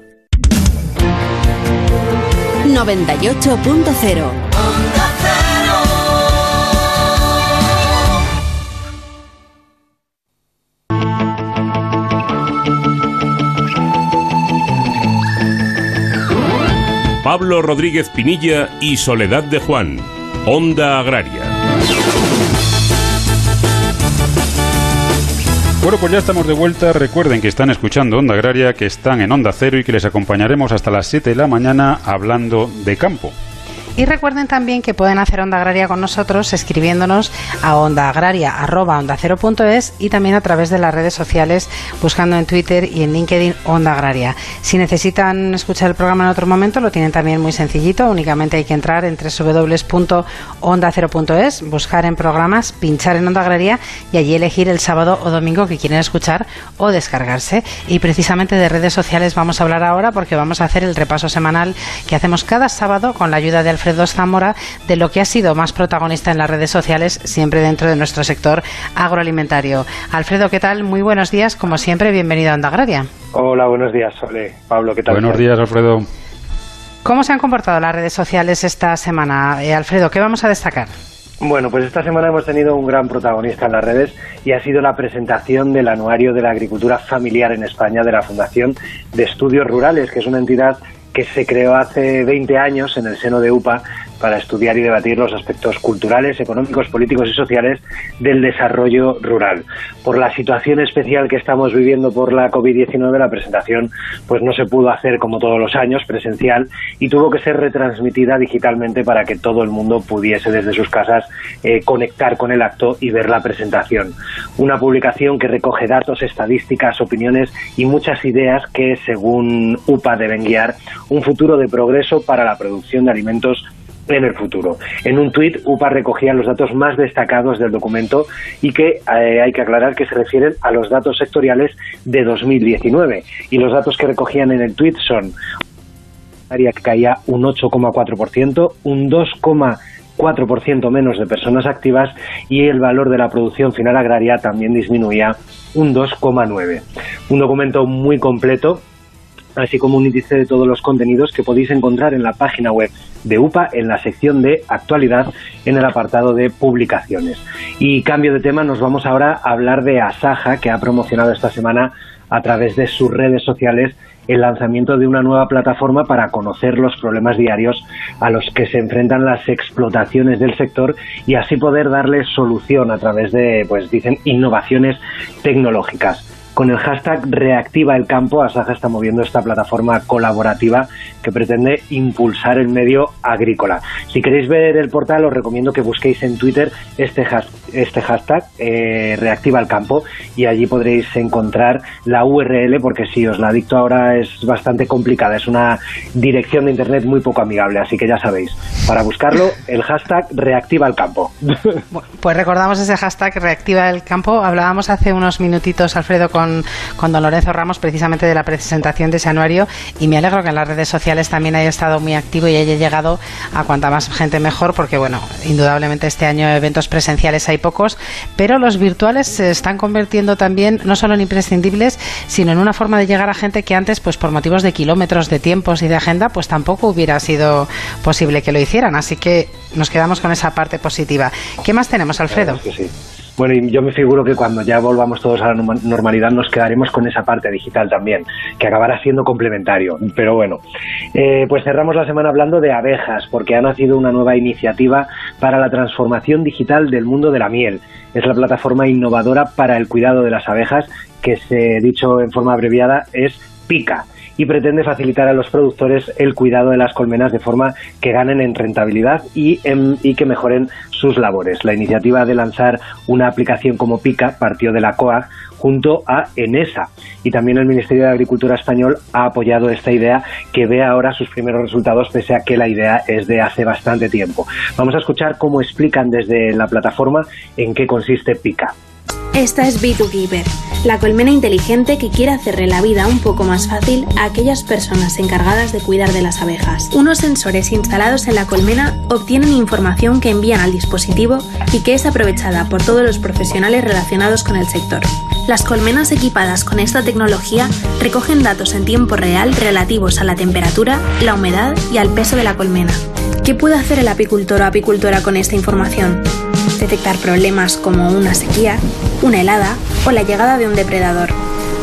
98.0 Pablo Rodríguez Pinilla y Soledad de Juan. Onda Agraria. Bueno, pues ya estamos de vuelta. Recuerden que están escuchando Onda Agraria, que están en Onda Cero y que les acompañaremos hasta las 7 de la mañana hablando de campo. Y recuerden también que pueden hacer Onda Agraria con nosotros escribiéndonos a ondaagraria.es y también a través de las redes sociales buscando en Twitter y en LinkedIn Onda Agraria. Si necesitan escuchar el programa en otro momento, lo tienen también muy sencillito. Únicamente hay que entrar en www.onda0.es, buscar en programas, pinchar en Onda Agraria y allí elegir el sábado o domingo que quieren escuchar o descargarse. Y precisamente de redes sociales vamos a hablar ahora porque vamos a hacer el repaso semanal que hacemos cada sábado con la ayuda de Alfredo Zamora de lo que ha sido más protagonista en las redes sociales, siempre dentro de nuestro sector agroalimentario. Alfredo, ¿qué tal? Muy buenos días, como siempre, bienvenido a Onda Agraria. Hola, buenos días, Sole. Pablo, ¿qué tal? Buenos días, Alfredo. ¿Cómo se han comportado las redes sociales esta semana? Eh, Alfredo, ¿qué vamos a destacar? Bueno, pues esta semana hemos tenido un gran protagonista en las redes y ha sido la presentación del Anuario de la Agricultura Familiar en España de la Fundación de Estudios Rurales, que es una entidad que se creó hace 20 años en el seno de UPA para estudiar y debatir los aspectos culturales, económicos, políticos y sociales del desarrollo rural. Por la situación especial que estamos viviendo por la COVID-19, la presentación pues no se pudo hacer como todos los años presencial y tuvo que ser retransmitida digitalmente para que todo el mundo pudiese desde sus casas eh, conectar con el acto y ver la presentación. Una publicación que recoge datos, estadísticas, opiniones y muchas ideas que, según UPA, deben guiar un futuro de progreso para la producción de alimentos en el futuro. En un tuit, UPA recogía los datos más destacados del documento y que eh, hay que aclarar que se refieren a los datos sectoriales de 2019. Y los datos que recogían en el tuit son que caía un 8,4%, un 2,4% menos de personas activas y el valor de la producción final agraria también disminuía un 2,9%. Un documento muy completo así como un índice de todos los contenidos que podéis encontrar en la página web de UPA en la sección de actualidad en el apartado de publicaciones. Y cambio de tema, nos vamos ahora a hablar de Asaja, que ha promocionado esta semana a través de sus redes sociales el lanzamiento de una nueva plataforma para conocer los problemas diarios a los que se enfrentan las explotaciones del sector y así poder darles solución a través de, pues dicen, innovaciones tecnológicas. Con el hashtag Reactiva el Campo, Asaja está moviendo esta plataforma colaborativa que pretende impulsar el medio agrícola. Si queréis ver el portal, os recomiendo que busquéis en Twitter este, este hashtag eh, Reactiva el Campo y allí podréis encontrar la URL porque si os la dicto ahora es bastante complicada, es una dirección de internet muy poco amigable, así que ya sabéis, para buscarlo el hashtag Reactiva el Campo. Pues recordamos ese hashtag Reactiva el Campo, hablábamos hace unos minutitos, Alfredo, con con, don Lorenzo Ramos precisamente de la presentación de ese anuario y me alegro que en las redes sociales también haya estado muy activo y haya llegado a cuanta más gente mejor porque bueno, indudablemente este año eventos presenciales hay pocos, pero los virtuales se están convirtiendo también no solo en imprescindibles, sino en una forma de llegar a gente que antes pues por motivos de kilómetros, de tiempos y de agenda pues tampoco hubiera sido posible que lo hicieran, así que nos quedamos con esa parte positiva. ¿Qué más tenemos, Alfredo? Bueno, y yo me figuro que cuando ya volvamos todos a la normalidad nos quedaremos con esa parte digital también, que acabará siendo complementario. Pero bueno, eh, pues cerramos la semana hablando de abejas, porque ha nacido una nueva iniciativa para la transformación digital del mundo de la miel. Es la plataforma innovadora para el cuidado de las abejas, que se dicho en forma abreviada es PICA y pretende facilitar a los productores el cuidado de las colmenas de forma que ganen en rentabilidad y, y que mejoren sus labores. La iniciativa de lanzar una aplicación como Pica partió de la COA junto a Enesa. Y también el Ministerio de Agricultura español ha apoyado esta idea que ve ahora sus primeros resultados pese a que la idea es de hace bastante tiempo. Vamos a escuchar cómo explican desde la plataforma en qué consiste Pica. Esta es B2Giver, la colmena inteligente que quiere hacerle la vida un poco más fácil a aquellas personas encargadas de cuidar de las abejas. Unos sensores instalados en la colmena obtienen información que envían al dispositivo y que es aprovechada por todos los profesionales relacionados con el sector. Las colmenas equipadas con esta tecnología recogen datos en tiempo real relativos a la temperatura, la humedad y al peso de la colmena. ¿Qué puede hacer el apicultor o apicultora con esta información? Detectar problemas como una sequía, una helada o la llegada de un depredador,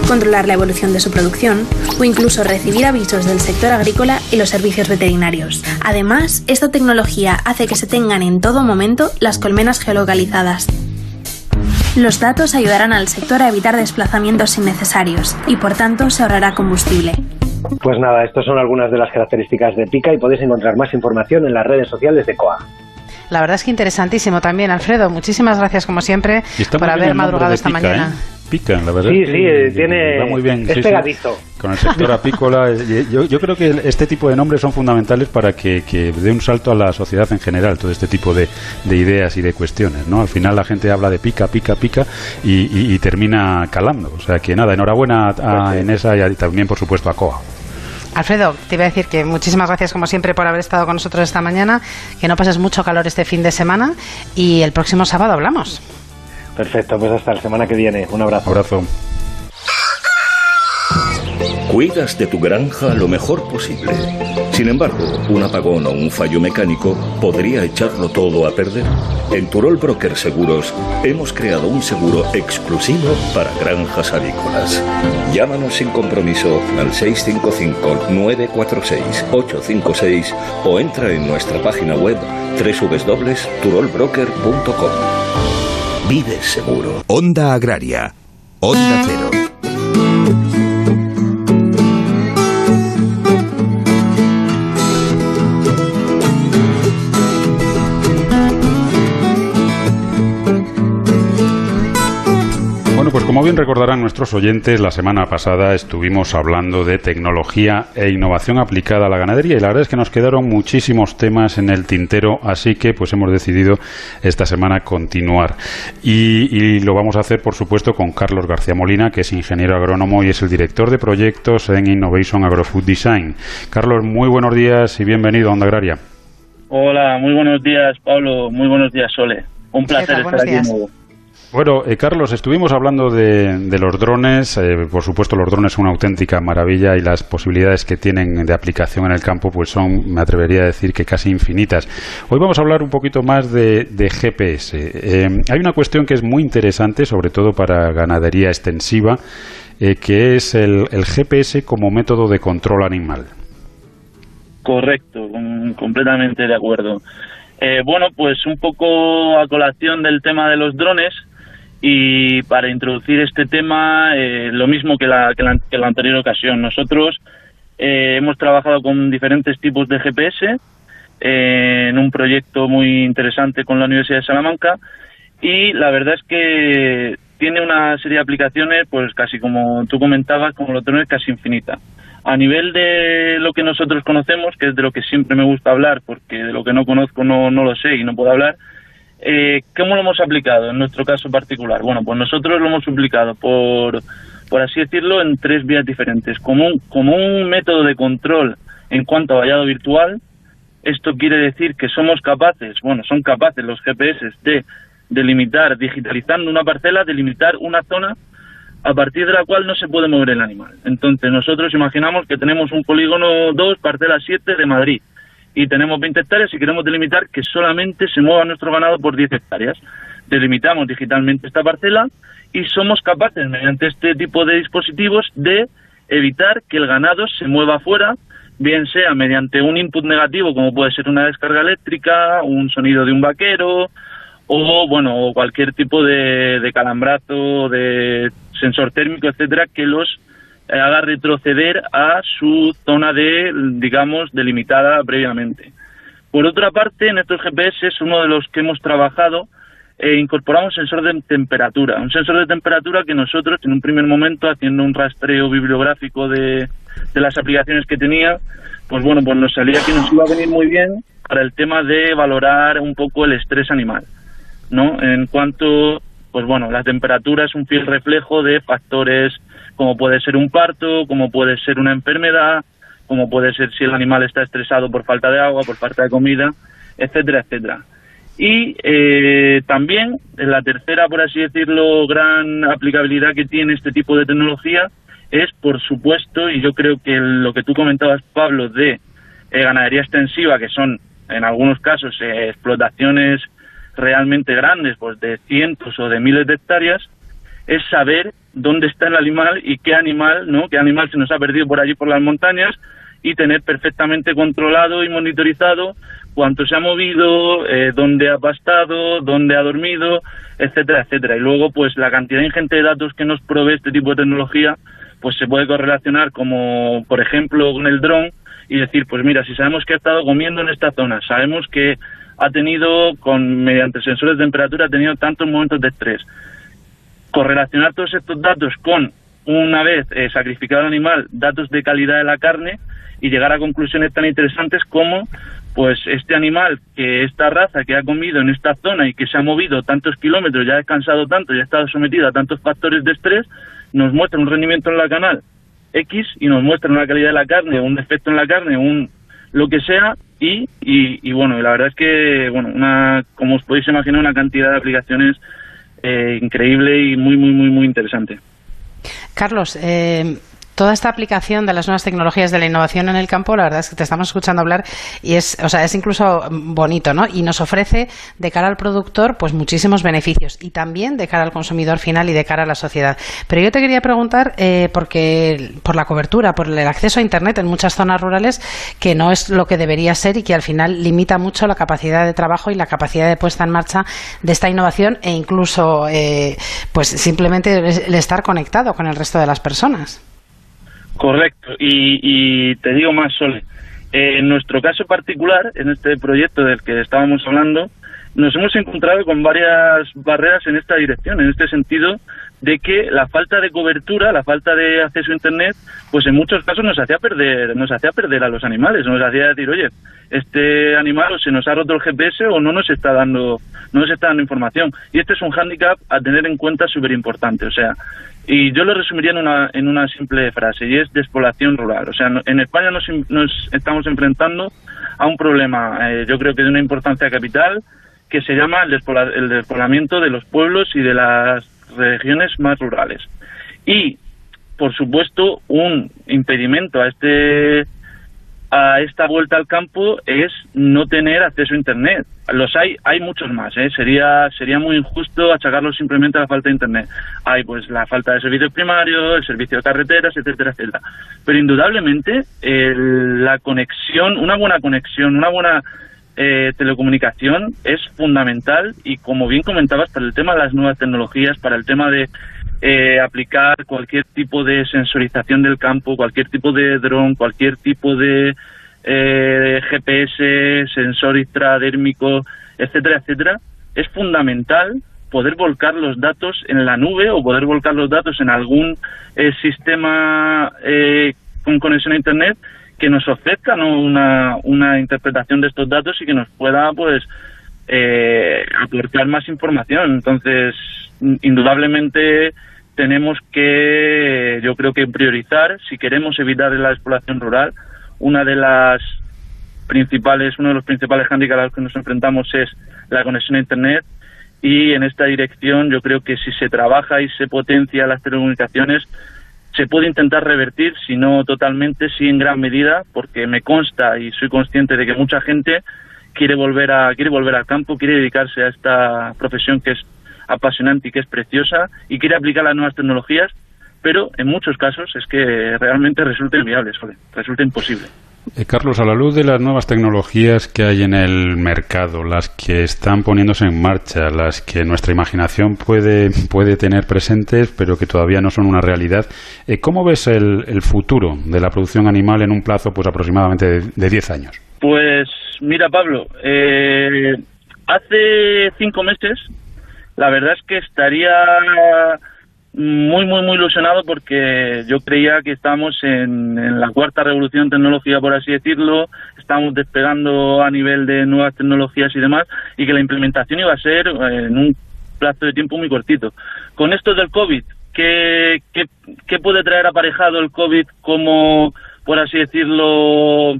controlar la evolución de su producción o incluso recibir avisos del sector agrícola y los servicios veterinarios. Además, esta tecnología hace que se tengan en todo momento las colmenas geolocalizadas. Los datos ayudarán al sector a evitar desplazamientos innecesarios y por tanto se ahorrará combustible. Pues nada, estas son algunas de las características de Pica y podéis encontrar más información en las redes sociales de COA. La verdad es que interesantísimo también, Alfredo. Muchísimas gracias, como siempre, por haber madrugado esta mañana. ¿eh? Pica, la verdad. Sí, sí, tiene. muy bien. Es pegadizo. Con el sector apícola. yo, yo, creo que este tipo de nombres son fundamentales para que, dé un salto a la sociedad en general, todo este tipo de, ideas y de cuestiones. ¿no? Al final la gente habla de pica, pica, pica y, termina calando. O sea que nada, enhorabuena a, pues Enesa y también, por supuesto, a COA. Alfredo, te iba a decir que muchísimas gracias como siempre por haber estado con nosotros esta mañana, que no pases mucho calor este fin de semana y el próximo sábado hablamos. Perfecto, pues hasta la semana que viene. Un abrazo. Abrazo. Cuidas de tu granja lo mejor posible. Sin embargo, un apagón o un fallo mecánico podría echarlo todo a perder. En Turol Broker Seguros hemos creado un seguro exclusivo para granjas avícolas. Llámanos sin compromiso al 655-946-856 o entra en nuestra página web www.turolbroker.com. Vive seguro. Onda Agraria. Onda Cero. Como bien recordarán nuestros oyentes, la semana pasada estuvimos hablando de tecnología e innovación aplicada a la ganadería y la verdad es que nos quedaron muchísimos temas en el tintero, así que pues hemos decidido esta semana continuar. Y, lo vamos a hacer, por supuesto, con Carlos García Molina, que es ingeniero agrónomo y es el director de proyectos en Innovation Agrofood Design. Carlos, muy buenos días y bienvenido a Onda Agraria. Hola, muy buenos días, Pablo. Muy buenos días, Sole. Un placer estar aquí de nuevo. Bueno, eh, Carlos, estuvimos hablando de, los drones. Eh, por supuesto, los drones son una auténtica maravilla y las posibilidades que tienen de aplicación en el campo pues son, me atrevería a decir, que casi infinitas. Hoy vamos a hablar un poquito más de, GPS. Eh, hay una cuestión que es muy interesante, sobre todo para ganadería extensiva, que es el, GPS como método de control animal. Correcto, completamente de acuerdo. bueno, pues un poco a colación del tema de los drones, y para introducir este tema, eh, lo mismo que la, que la, anterior ocasión, nosotros eh, hemos trabajado con diferentes tipos de GPS eh, en un proyecto muy interesante con la Universidad de Salamanca y la verdad es que tiene una serie de aplicaciones, pues casi como tú comentabas, como lo tenés, casi infinita. A nivel de lo que nosotros conocemos, que es de lo que siempre me gusta hablar, porque de lo que no conozco no, no lo sé y no puedo hablar, eh, ¿Cómo lo hemos aplicado en nuestro caso particular? Bueno, pues nosotros lo hemos aplicado por, por así decirlo, en tres vías diferentes. Como un, como un método de control en cuanto a vallado virtual, esto quiere decir que somos capaces, bueno, son capaces los GPS de delimitar, digitalizando una parcela, delimitar una zona a partir de la cual no se puede mover el animal. Entonces nosotros imaginamos que tenemos un polígono 2, parcela 7 de Madrid y tenemos 20 hectáreas y queremos delimitar que solamente se mueva nuestro ganado por 10 hectáreas. Delimitamos digitalmente esta parcela y somos capaces, mediante este tipo de dispositivos, de evitar que el ganado se mueva afuera, bien sea mediante un input negativo, como puede ser una descarga eléctrica, un sonido de un vaquero, o bueno, cualquier tipo de, de calambrazo, de sensor térmico, etcétera, que los haga retroceder a su zona de, digamos, delimitada previamente. Por otra parte, en estos GPS es uno de los que hemos trabajado, eh, incorporamos sensor de temperatura, un sensor de temperatura que nosotros en un primer momento, haciendo un rastreo bibliográfico de, de las aplicaciones que tenía, pues bueno, pues nos salía que nos iba a venir muy bien para el tema de valorar un poco el estrés animal, ¿no? En cuanto, pues bueno, la temperatura es un fiel reflejo de factores como puede ser un parto, como puede ser una enfermedad, como puede ser si el animal está estresado por falta de agua, por falta de comida, etcétera, etcétera. Y eh, también, la tercera, por así decirlo, gran aplicabilidad que tiene este tipo de tecnología es, por supuesto, y yo creo que lo que tú comentabas, Pablo, de eh, ganadería extensiva, que son en algunos casos eh, explotaciones realmente grandes, pues de cientos o de miles de hectáreas, es saber dónde está el animal y qué animal, ¿no? Qué animal se nos ha perdido por allí por las montañas y tener perfectamente controlado y monitorizado cuánto se ha movido, eh, dónde ha pastado, dónde ha dormido, etcétera, etcétera. Y luego, pues la cantidad ingente de datos que nos provee este tipo de tecnología, pues se puede correlacionar como, por ejemplo, con el dron y decir, pues mira, si sabemos que ha estado comiendo en esta zona, sabemos que ha tenido, con mediante sensores de temperatura, ha tenido tantos momentos de estrés, correlacionar todos estos datos con, una vez eh, sacrificado el animal, datos de calidad de la carne y llegar a conclusiones tan interesantes como pues este animal, que esta raza que ha comido en esta zona y que se ha movido tantos kilómetros, ya ha descansado tanto, ya ha estado sometido a tantos factores de estrés, nos muestra un rendimiento en la canal X y nos muestra una calidad de la carne, un defecto en la carne, un lo que sea y, y, y bueno, la verdad es que, bueno, una, como os podéis imaginar, una cantidad de aplicaciones eh, increíble y muy, muy, muy, muy interesante. Carlos, eh, toda esta aplicación de las nuevas tecnologías de la innovación en el campo, la verdad es que te estamos escuchando hablar y es, o sea, es incluso bonito, ¿no? Y nos ofrece de cara al productor, pues muchísimos beneficios y también de cara al consumidor final y de cara a la sociedad. Pero yo te quería preguntar, eh, porque por la cobertura, por el acceso a Internet en muchas zonas rurales, que no es lo que debería ser y que al final limita mucho la capacidad de trabajo y la capacidad de puesta en marcha de esta innovación e incluso, eh, pues simplemente el estar conectado con el resto de las personas. Correcto, y, te digo más, Sole. en nuestro caso particular, en este proyecto del que estábamos hablando, nos hemos encontrado con varias barreras en esta dirección, en este sentido de que la falta de cobertura, la falta de acceso a internet, pues en muchos casos nos hacía perder, nos hacía perder a los animales, nos hacía decir, oye, este animal o se nos ha roto el GPS o no nos está dando, no nos está dando información. Y este es un hándicap a tener en cuenta súper importante. O sea, y yo lo resumiría en una, en una simple frase, y es despoblación rural. O sea, en España nos, nos estamos enfrentando a un problema, eh, yo creo que de una importancia capital, que se llama el, el despoblamiento de los pueblos y de las regiones más rurales. Y, por supuesto, un impedimento a este a esta vuelta al campo es no tener acceso a internet. Los hay, hay muchos más, ¿eh? sería sería muy injusto achacarlo simplemente a la falta de internet. Hay pues la falta de servicios primarios, el servicio de carreteras, etcétera, etcétera. Pero indudablemente la conexión, una buena conexión, una buena eh, telecomunicación es fundamental y como bien comentabas para el tema de las nuevas tecnologías, para el tema de eh, aplicar cualquier tipo de sensorización del campo, cualquier tipo de dron, cualquier tipo de eh, GPS, sensor intradérmico, etcétera, etcétera, es fundamental poder volcar los datos en la nube o poder volcar los datos en algún eh, sistema eh, con conexión a Internet que nos ofrezca una, una interpretación de estos datos y que nos pueda pues eh, aportar más información. Entonces, indudablemente tenemos que, yo creo que priorizar, si queremos evitar la explotación rural, una de las principales, uno de los principales handicaps a los que nos enfrentamos es la conexión a Internet y en esta dirección yo creo que si se trabaja y se potencia las telecomunicaciones se puede intentar revertir, si no totalmente, sí en gran medida, porque me consta y soy consciente de que mucha gente quiere volver a quiere volver al campo, quiere dedicarse a esta profesión que es apasionante y que es preciosa y quiere aplicar las nuevas tecnologías, pero en muchos casos es que realmente resulta inviable, resulta imposible. Eh, Carlos, a la luz de las nuevas tecnologías que hay en el mercado, las que están poniéndose en marcha, las que nuestra imaginación puede, puede tener presentes, pero que todavía no son una realidad, eh, ¿cómo ves el, futuro de la producción animal en un plazo pues aproximadamente de 10 años? Pues mira, Pablo, eh, hace cinco meses la verdad es que estaría muy, muy, muy ilusionado porque yo creía que estábamos en, la cuarta revolución tecnológica, por así decirlo, estábamos despegando a nivel de nuevas tecnologías y demás, y que la implementación iba a ser eh, en un plazo de tiempo muy cortito. Con esto del COVID, ¿qué, qué, qué puede traer aparejado el COVID como, por así decirlo,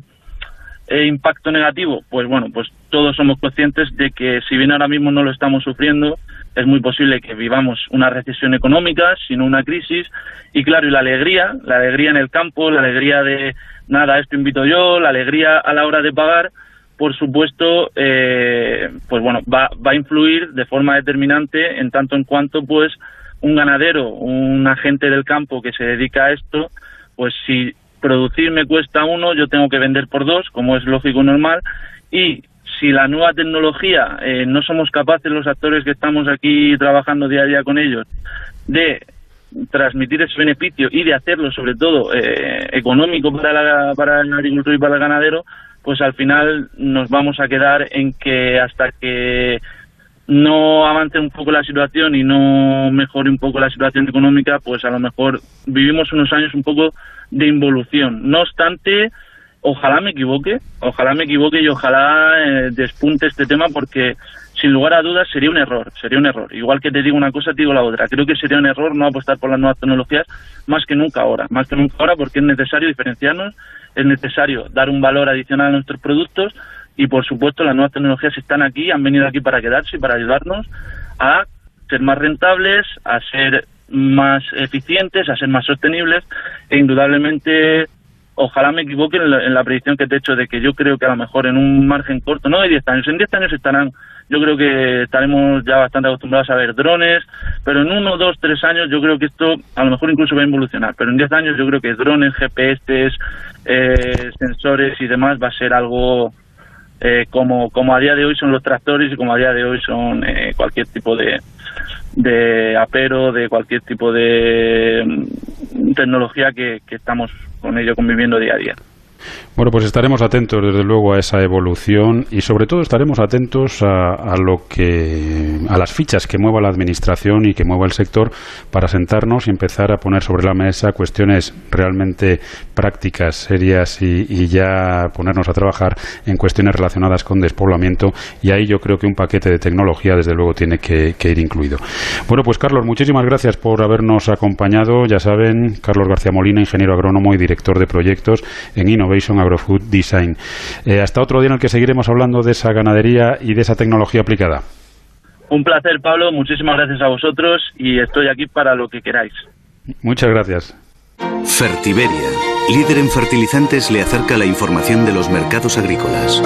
eh, impacto negativo? Pues bueno, pues todos somos conscientes de que si bien ahora mismo no lo estamos sufriendo, es muy posible que vivamos una recesión económica, sino una crisis. Y claro, y la alegría, la alegría en el campo, la alegría de, nada, esto invito yo, la alegría a la hora de pagar, por supuesto, eh, pues bueno, va, va a influir de forma determinante en tanto en cuanto, pues, un ganadero, un agente del campo que se dedica a esto, pues si producir me cuesta uno, yo tengo que vender por dos, como es lógico y normal, y si la nueva tecnología eh, no somos capaces los actores que estamos aquí trabajando día a día con ellos de transmitir ese beneficio y de hacerlo sobre todo eh, económico para, la, para el agricultor y para el ganadero, pues al final nos vamos a quedar en que hasta que no avance un poco la situación y no mejore un poco la situación económica, pues a lo mejor vivimos unos años un poco de involución. No obstante, ojalá me equivoque, ojalá me equivoque y ojalá eh, despunte este tema porque sin lugar a dudas sería un error, sería un error. Igual que te digo una cosa, te digo la otra. Creo que sería un error no apostar por las nuevas tecnologías más que nunca ahora, más que nunca ahora porque es necesario diferenciarnos, es necesario dar un valor adicional a nuestros productos y por supuesto las nuevas tecnologías están aquí, han venido aquí para quedarse y para ayudarnos a ser más rentables, a ser más eficientes, a ser más sostenibles e indudablemente ojalá me equivoque en la, predicción que te he hecho de que yo creo que a lo mejor en un margen corto, no de 10 años, en 10 años estarán, yo creo que estaremos ya bastante acostumbrados a ver drones, pero en uno, dos, tres años yo creo que esto a lo mejor incluso va a evolucionar, pero en 10 años yo creo que drones, GPS, eh, sensores y demás va a ser algo eh, como, como a día de hoy son los tractores y como a día de hoy son eh, cualquier tipo de, de apero, de cualquier tipo de mm, tecnología que, que estamos con ello conviviendo día a día. Bueno, pues estaremos atentos, desde luego, a esa evolución y, sobre todo, estaremos atentos a, lo que, a las fichas que mueva la administración y que mueva el sector para sentarnos y empezar a poner sobre la mesa cuestiones realmente prácticas, serias y, ya ponernos a trabajar en cuestiones relacionadas con despoblamiento. Y ahí yo creo que un paquete de tecnología, desde luego, tiene que, ir incluido. Bueno, pues Carlos, muchísimas gracias por habernos acompañado. Ya saben, Carlos García Molina, ingeniero agrónomo y director de proyectos en Innovation Agrofood Design. Eh, hasta otro día en el que seguiremos hablando de esa ganadería y de esa tecnología aplicada. Un placer, Pablo. Muchísimas gracias a vosotros y estoy aquí para lo que queráis. Muchas gracias. Fertiberia, líder en fertilizantes, le acerca la información de los mercados agrícolas.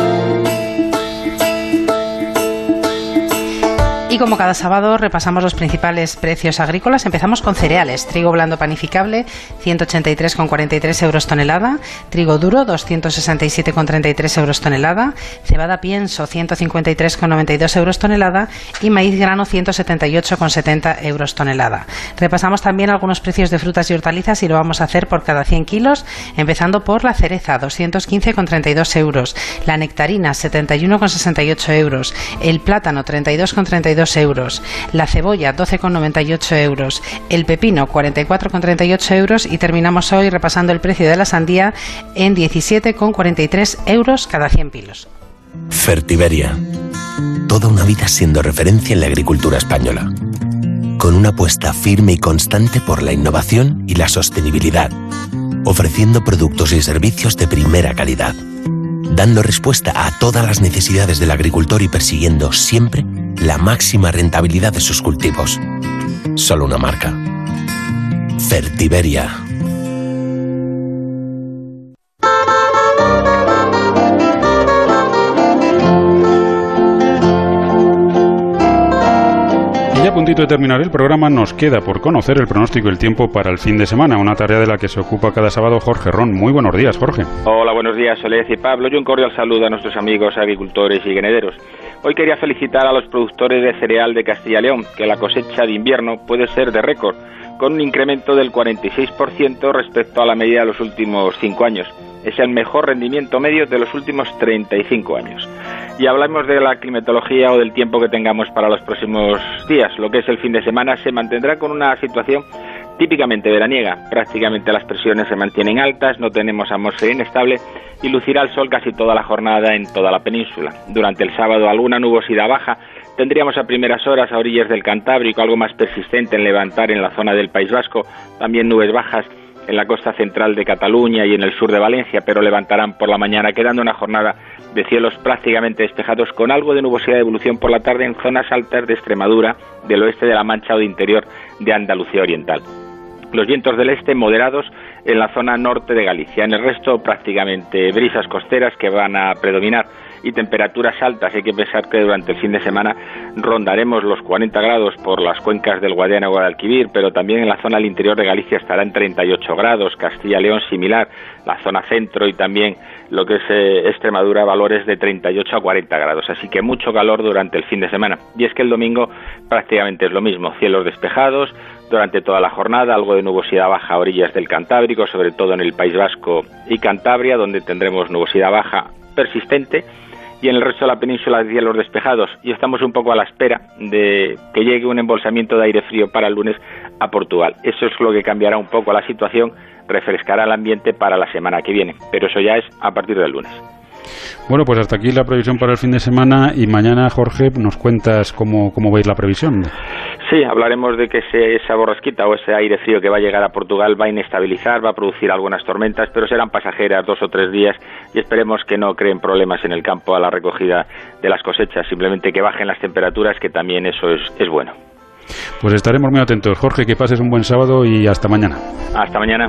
Y como cada sábado repasamos los principales precios agrícolas, empezamos con cereales. Trigo blando panificable, 183,43 euros tonelada. Trigo duro, 267,33 euros tonelada. Cebada pienso, 153,92 euros tonelada. Y maíz grano, 178,70 euros tonelada. Repasamos también algunos precios de frutas y hortalizas y lo vamos a hacer por cada 100 kilos, empezando por la cereza, 215,32 euros. La nectarina, 71,68 euros. El plátano, 32,32 euros, la cebolla 12,98 euros, el pepino 44,38 euros y terminamos hoy repasando el precio de la sandía en 17,43 euros cada 100 pilos. Fertiberia. Toda una vida siendo referencia en la agricultura española. Con una apuesta firme y constante por la innovación y la sostenibilidad. Ofreciendo productos y servicios de primera calidad. Dando respuesta a todas las necesidades del agricultor y persiguiendo siempre la máxima rentabilidad de sus cultivos. Solo una marca. Fertiberia. ya a puntito de terminar el programa nos queda por conocer el pronóstico del tiempo para el fin de semana, una tarea de la que se ocupa cada sábado Jorge Ron. Muy buenos días, Jorge. Hola, buenos días, Soledad y Pablo. Y un cordial saludo a nuestros amigos agricultores y ganaderos. Hoy quería felicitar a los productores de cereal de Castilla y León, que la cosecha de invierno puede ser de récord, con un incremento del 46% respecto a la media de los últimos cinco años. Es el mejor rendimiento medio de los últimos 35 años y hablamos de la climatología o del tiempo que tengamos para los próximos días. Lo que es el fin de semana se mantendrá con una situación típicamente veraniega. Prácticamente las presiones se mantienen altas, no tenemos atmósfera inestable y lucirá el sol casi toda la jornada en toda la península. Durante el sábado alguna nubosidad baja tendríamos a primeras horas a orillas del Cantábrico algo más persistente en levantar en la zona del País Vasco, también nubes bajas en la costa central de Cataluña y en el sur de Valencia, pero levantarán por la mañana, quedando una jornada de cielos prácticamente despejados con algo de nubosidad de evolución por la tarde en zonas altas de Extremadura, del oeste de la Mancha o de interior de Andalucía Oriental. Los vientos del este moderados en la zona norte de Galicia. En el resto prácticamente brisas costeras que van a predominar y temperaturas altas. Hay que pensar que durante el fin de semana rondaremos los 40 grados por las cuencas del Guadiana y Guadalquivir, pero también en la zona del interior de Galicia estará en 38 grados, Castilla-León similar, la zona centro y también lo que es eh, Extremadura valores de 38 a 40 grados, así que mucho calor durante el fin de semana. Y es que el domingo prácticamente es lo mismo, cielos despejados, durante toda la jornada, algo de nubosidad baja a orillas del Cantábrico, sobre todo en el País Vasco y Cantabria, donde tendremos nubosidad baja persistente y en el resto de la península de cielos despejados y estamos un poco a la espera de que llegue un embolsamiento de aire frío para el lunes a Portugal. Eso es lo que cambiará un poco la situación, refrescará el ambiente para la semana que viene, pero eso ya es a partir del lunes. Bueno, pues hasta aquí la previsión para el fin de semana y mañana, Jorge, nos cuentas cómo, cómo veis la previsión. Sí, hablaremos de que esa borrasquita o ese aire frío que va a llegar a Portugal va a inestabilizar, va a producir algunas tormentas, pero serán pasajeras dos o tres días y esperemos que no creen problemas en el campo a la recogida de las cosechas, simplemente que bajen las temperaturas, que también eso es, es bueno. Pues estaremos muy atentos. Jorge, que pases un buen sábado y hasta mañana. Hasta mañana.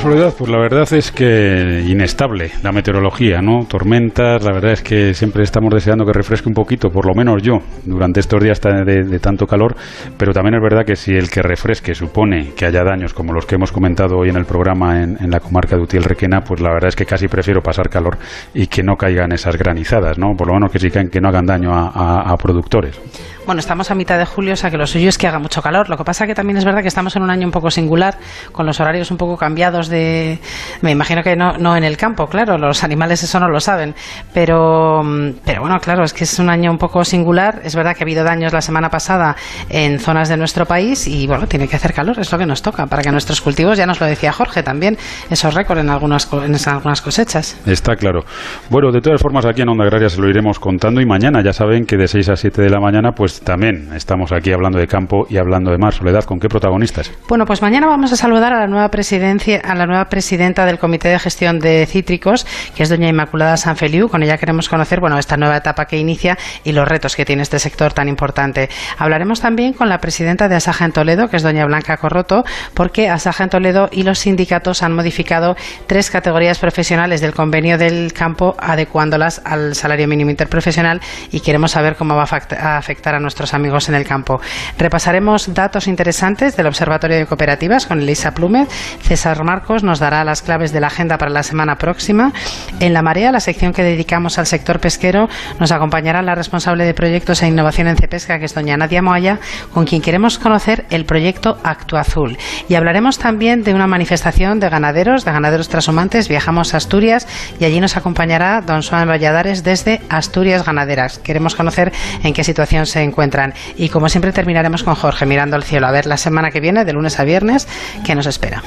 Soledad, pues la verdad es que inestable la meteorología, ¿no? Tormentas, la verdad es que siempre estamos deseando que refresque un poquito, por lo menos yo, durante estos días de, tanto calor, pero también es verdad que si el que refresque supone que haya daños como los que hemos comentado hoy en el programa en, la comarca de Utiel-Requena, pues la verdad es que casi prefiero pasar calor y que no caigan esas granizadas, ¿no? Por lo menos que sí caen, que no hagan daño a productores. Bueno, estamos a mitad de julio, o sea que lo suyo es que haga mucho calor. Lo que pasa que también es verdad que estamos en un año un poco singular, con los horarios un poco cambiados de... Me imagino que no, no en el campo, claro, los animales eso no lo saben. Pero, pero bueno, claro, es que es un año un poco singular. Es verdad que ha habido daños la semana pasada en zonas de nuestro país y bueno, tiene que hacer calor, es lo que nos toca, para que nuestros cultivos, ya nos lo decía Jorge también, esos récords en algunas, en algunas cosechas. Está claro. Bueno, de todas formas, aquí en Onda Agraria se lo iremos contando y mañana ya saben que de 6 a 7 de la mañana, pues también estamos aquí hablando de campo y hablando de mar. Soledad, ¿con qué protagonistas? Bueno, pues mañana vamos a saludar a la nueva presidencia, a la nueva presidenta del Comité de Gestión de Cítricos, que es doña Inmaculada Sanfeliu. Con ella queremos conocer, bueno, esta nueva etapa que inicia y los retos que tiene este sector tan importante. Hablaremos también con la presidenta de Asaja en Toledo, que es doña Blanca Corroto, porque Asaja en Toledo y los sindicatos han modificado tres categorías profesionales del convenio del campo, adecuándolas al salario mínimo interprofesional y queremos saber cómo va a afectar a nuestros amigos en el campo. Repasaremos datos interesantes del Observatorio de Cooperativas con Elisa Plúmez. César Marcos nos dará las claves de la agenda para la semana próxima. En La Marea, la sección que dedicamos al sector pesquero, nos acompañará la responsable de proyectos e innovación en Cepesca, que es doña Nadia Moaya, con quien queremos conocer el proyecto Acto Azul. Y hablaremos también de una manifestación de ganaderos, de ganaderos transhumantes. Viajamos a Asturias y allí nos acompañará don Juan Valladares desde Asturias Ganaderas. Queremos conocer en qué situación se encuentran. Y como siempre terminaremos con Jorge mirando al cielo a ver la semana que viene, de lunes a viernes, qué nos espera.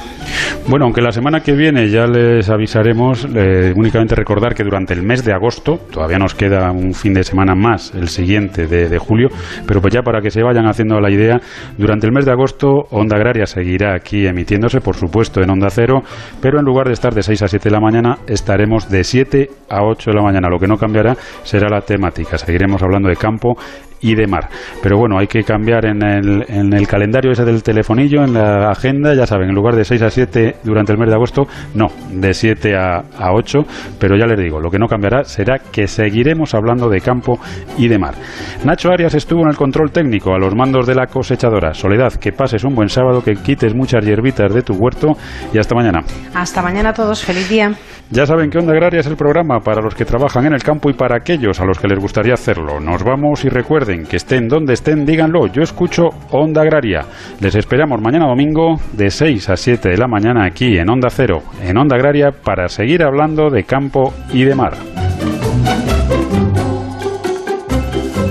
Bueno, aunque la semana que viene ya les avisaremos, eh, únicamente recordar que durante el mes de agosto, todavía nos queda un fin de semana más, el siguiente de, julio, pero pues ya para que se vayan haciendo la idea, durante el mes de agosto Onda Agraria seguirá aquí emitiéndose, por supuesto, en Onda Cero, pero en lugar de estar de 6 a 7 de la mañana, estaremos de 7 a 8 de la mañana. Lo que no cambiará será la temática. Seguiremos hablando de campo y de mar. Pero bueno, hay que cambiar en el, en el calendario ese del telefonillo, en la agenda, ya saben, en lugar de 6 a 7 durante el mes de agosto, no, de 7 a, a 8, pero ya les digo, lo que no cambiará será que seguiremos hablando de campo y de mar. Nacho Arias estuvo en el control técnico a los mandos de la cosechadora. Soledad, que pases un buen sábado, que quites muchas hierbitas de tu huerto y hasta mañana. Hasta mañana a todos, feliz día. Ya saben que Onda Agraria es el programa para los que trabajan en el campo y para aquellos a los que les gustaría hacerlo. Nos vamos y que estén donde estén, díganlo. Yo escucho Onda Agraria. Les esperamos mañana domingo de 6 a 7 de la mañana aquí en Onda Cero, en Onda Agraria, para seguir hablando de campo y de mar.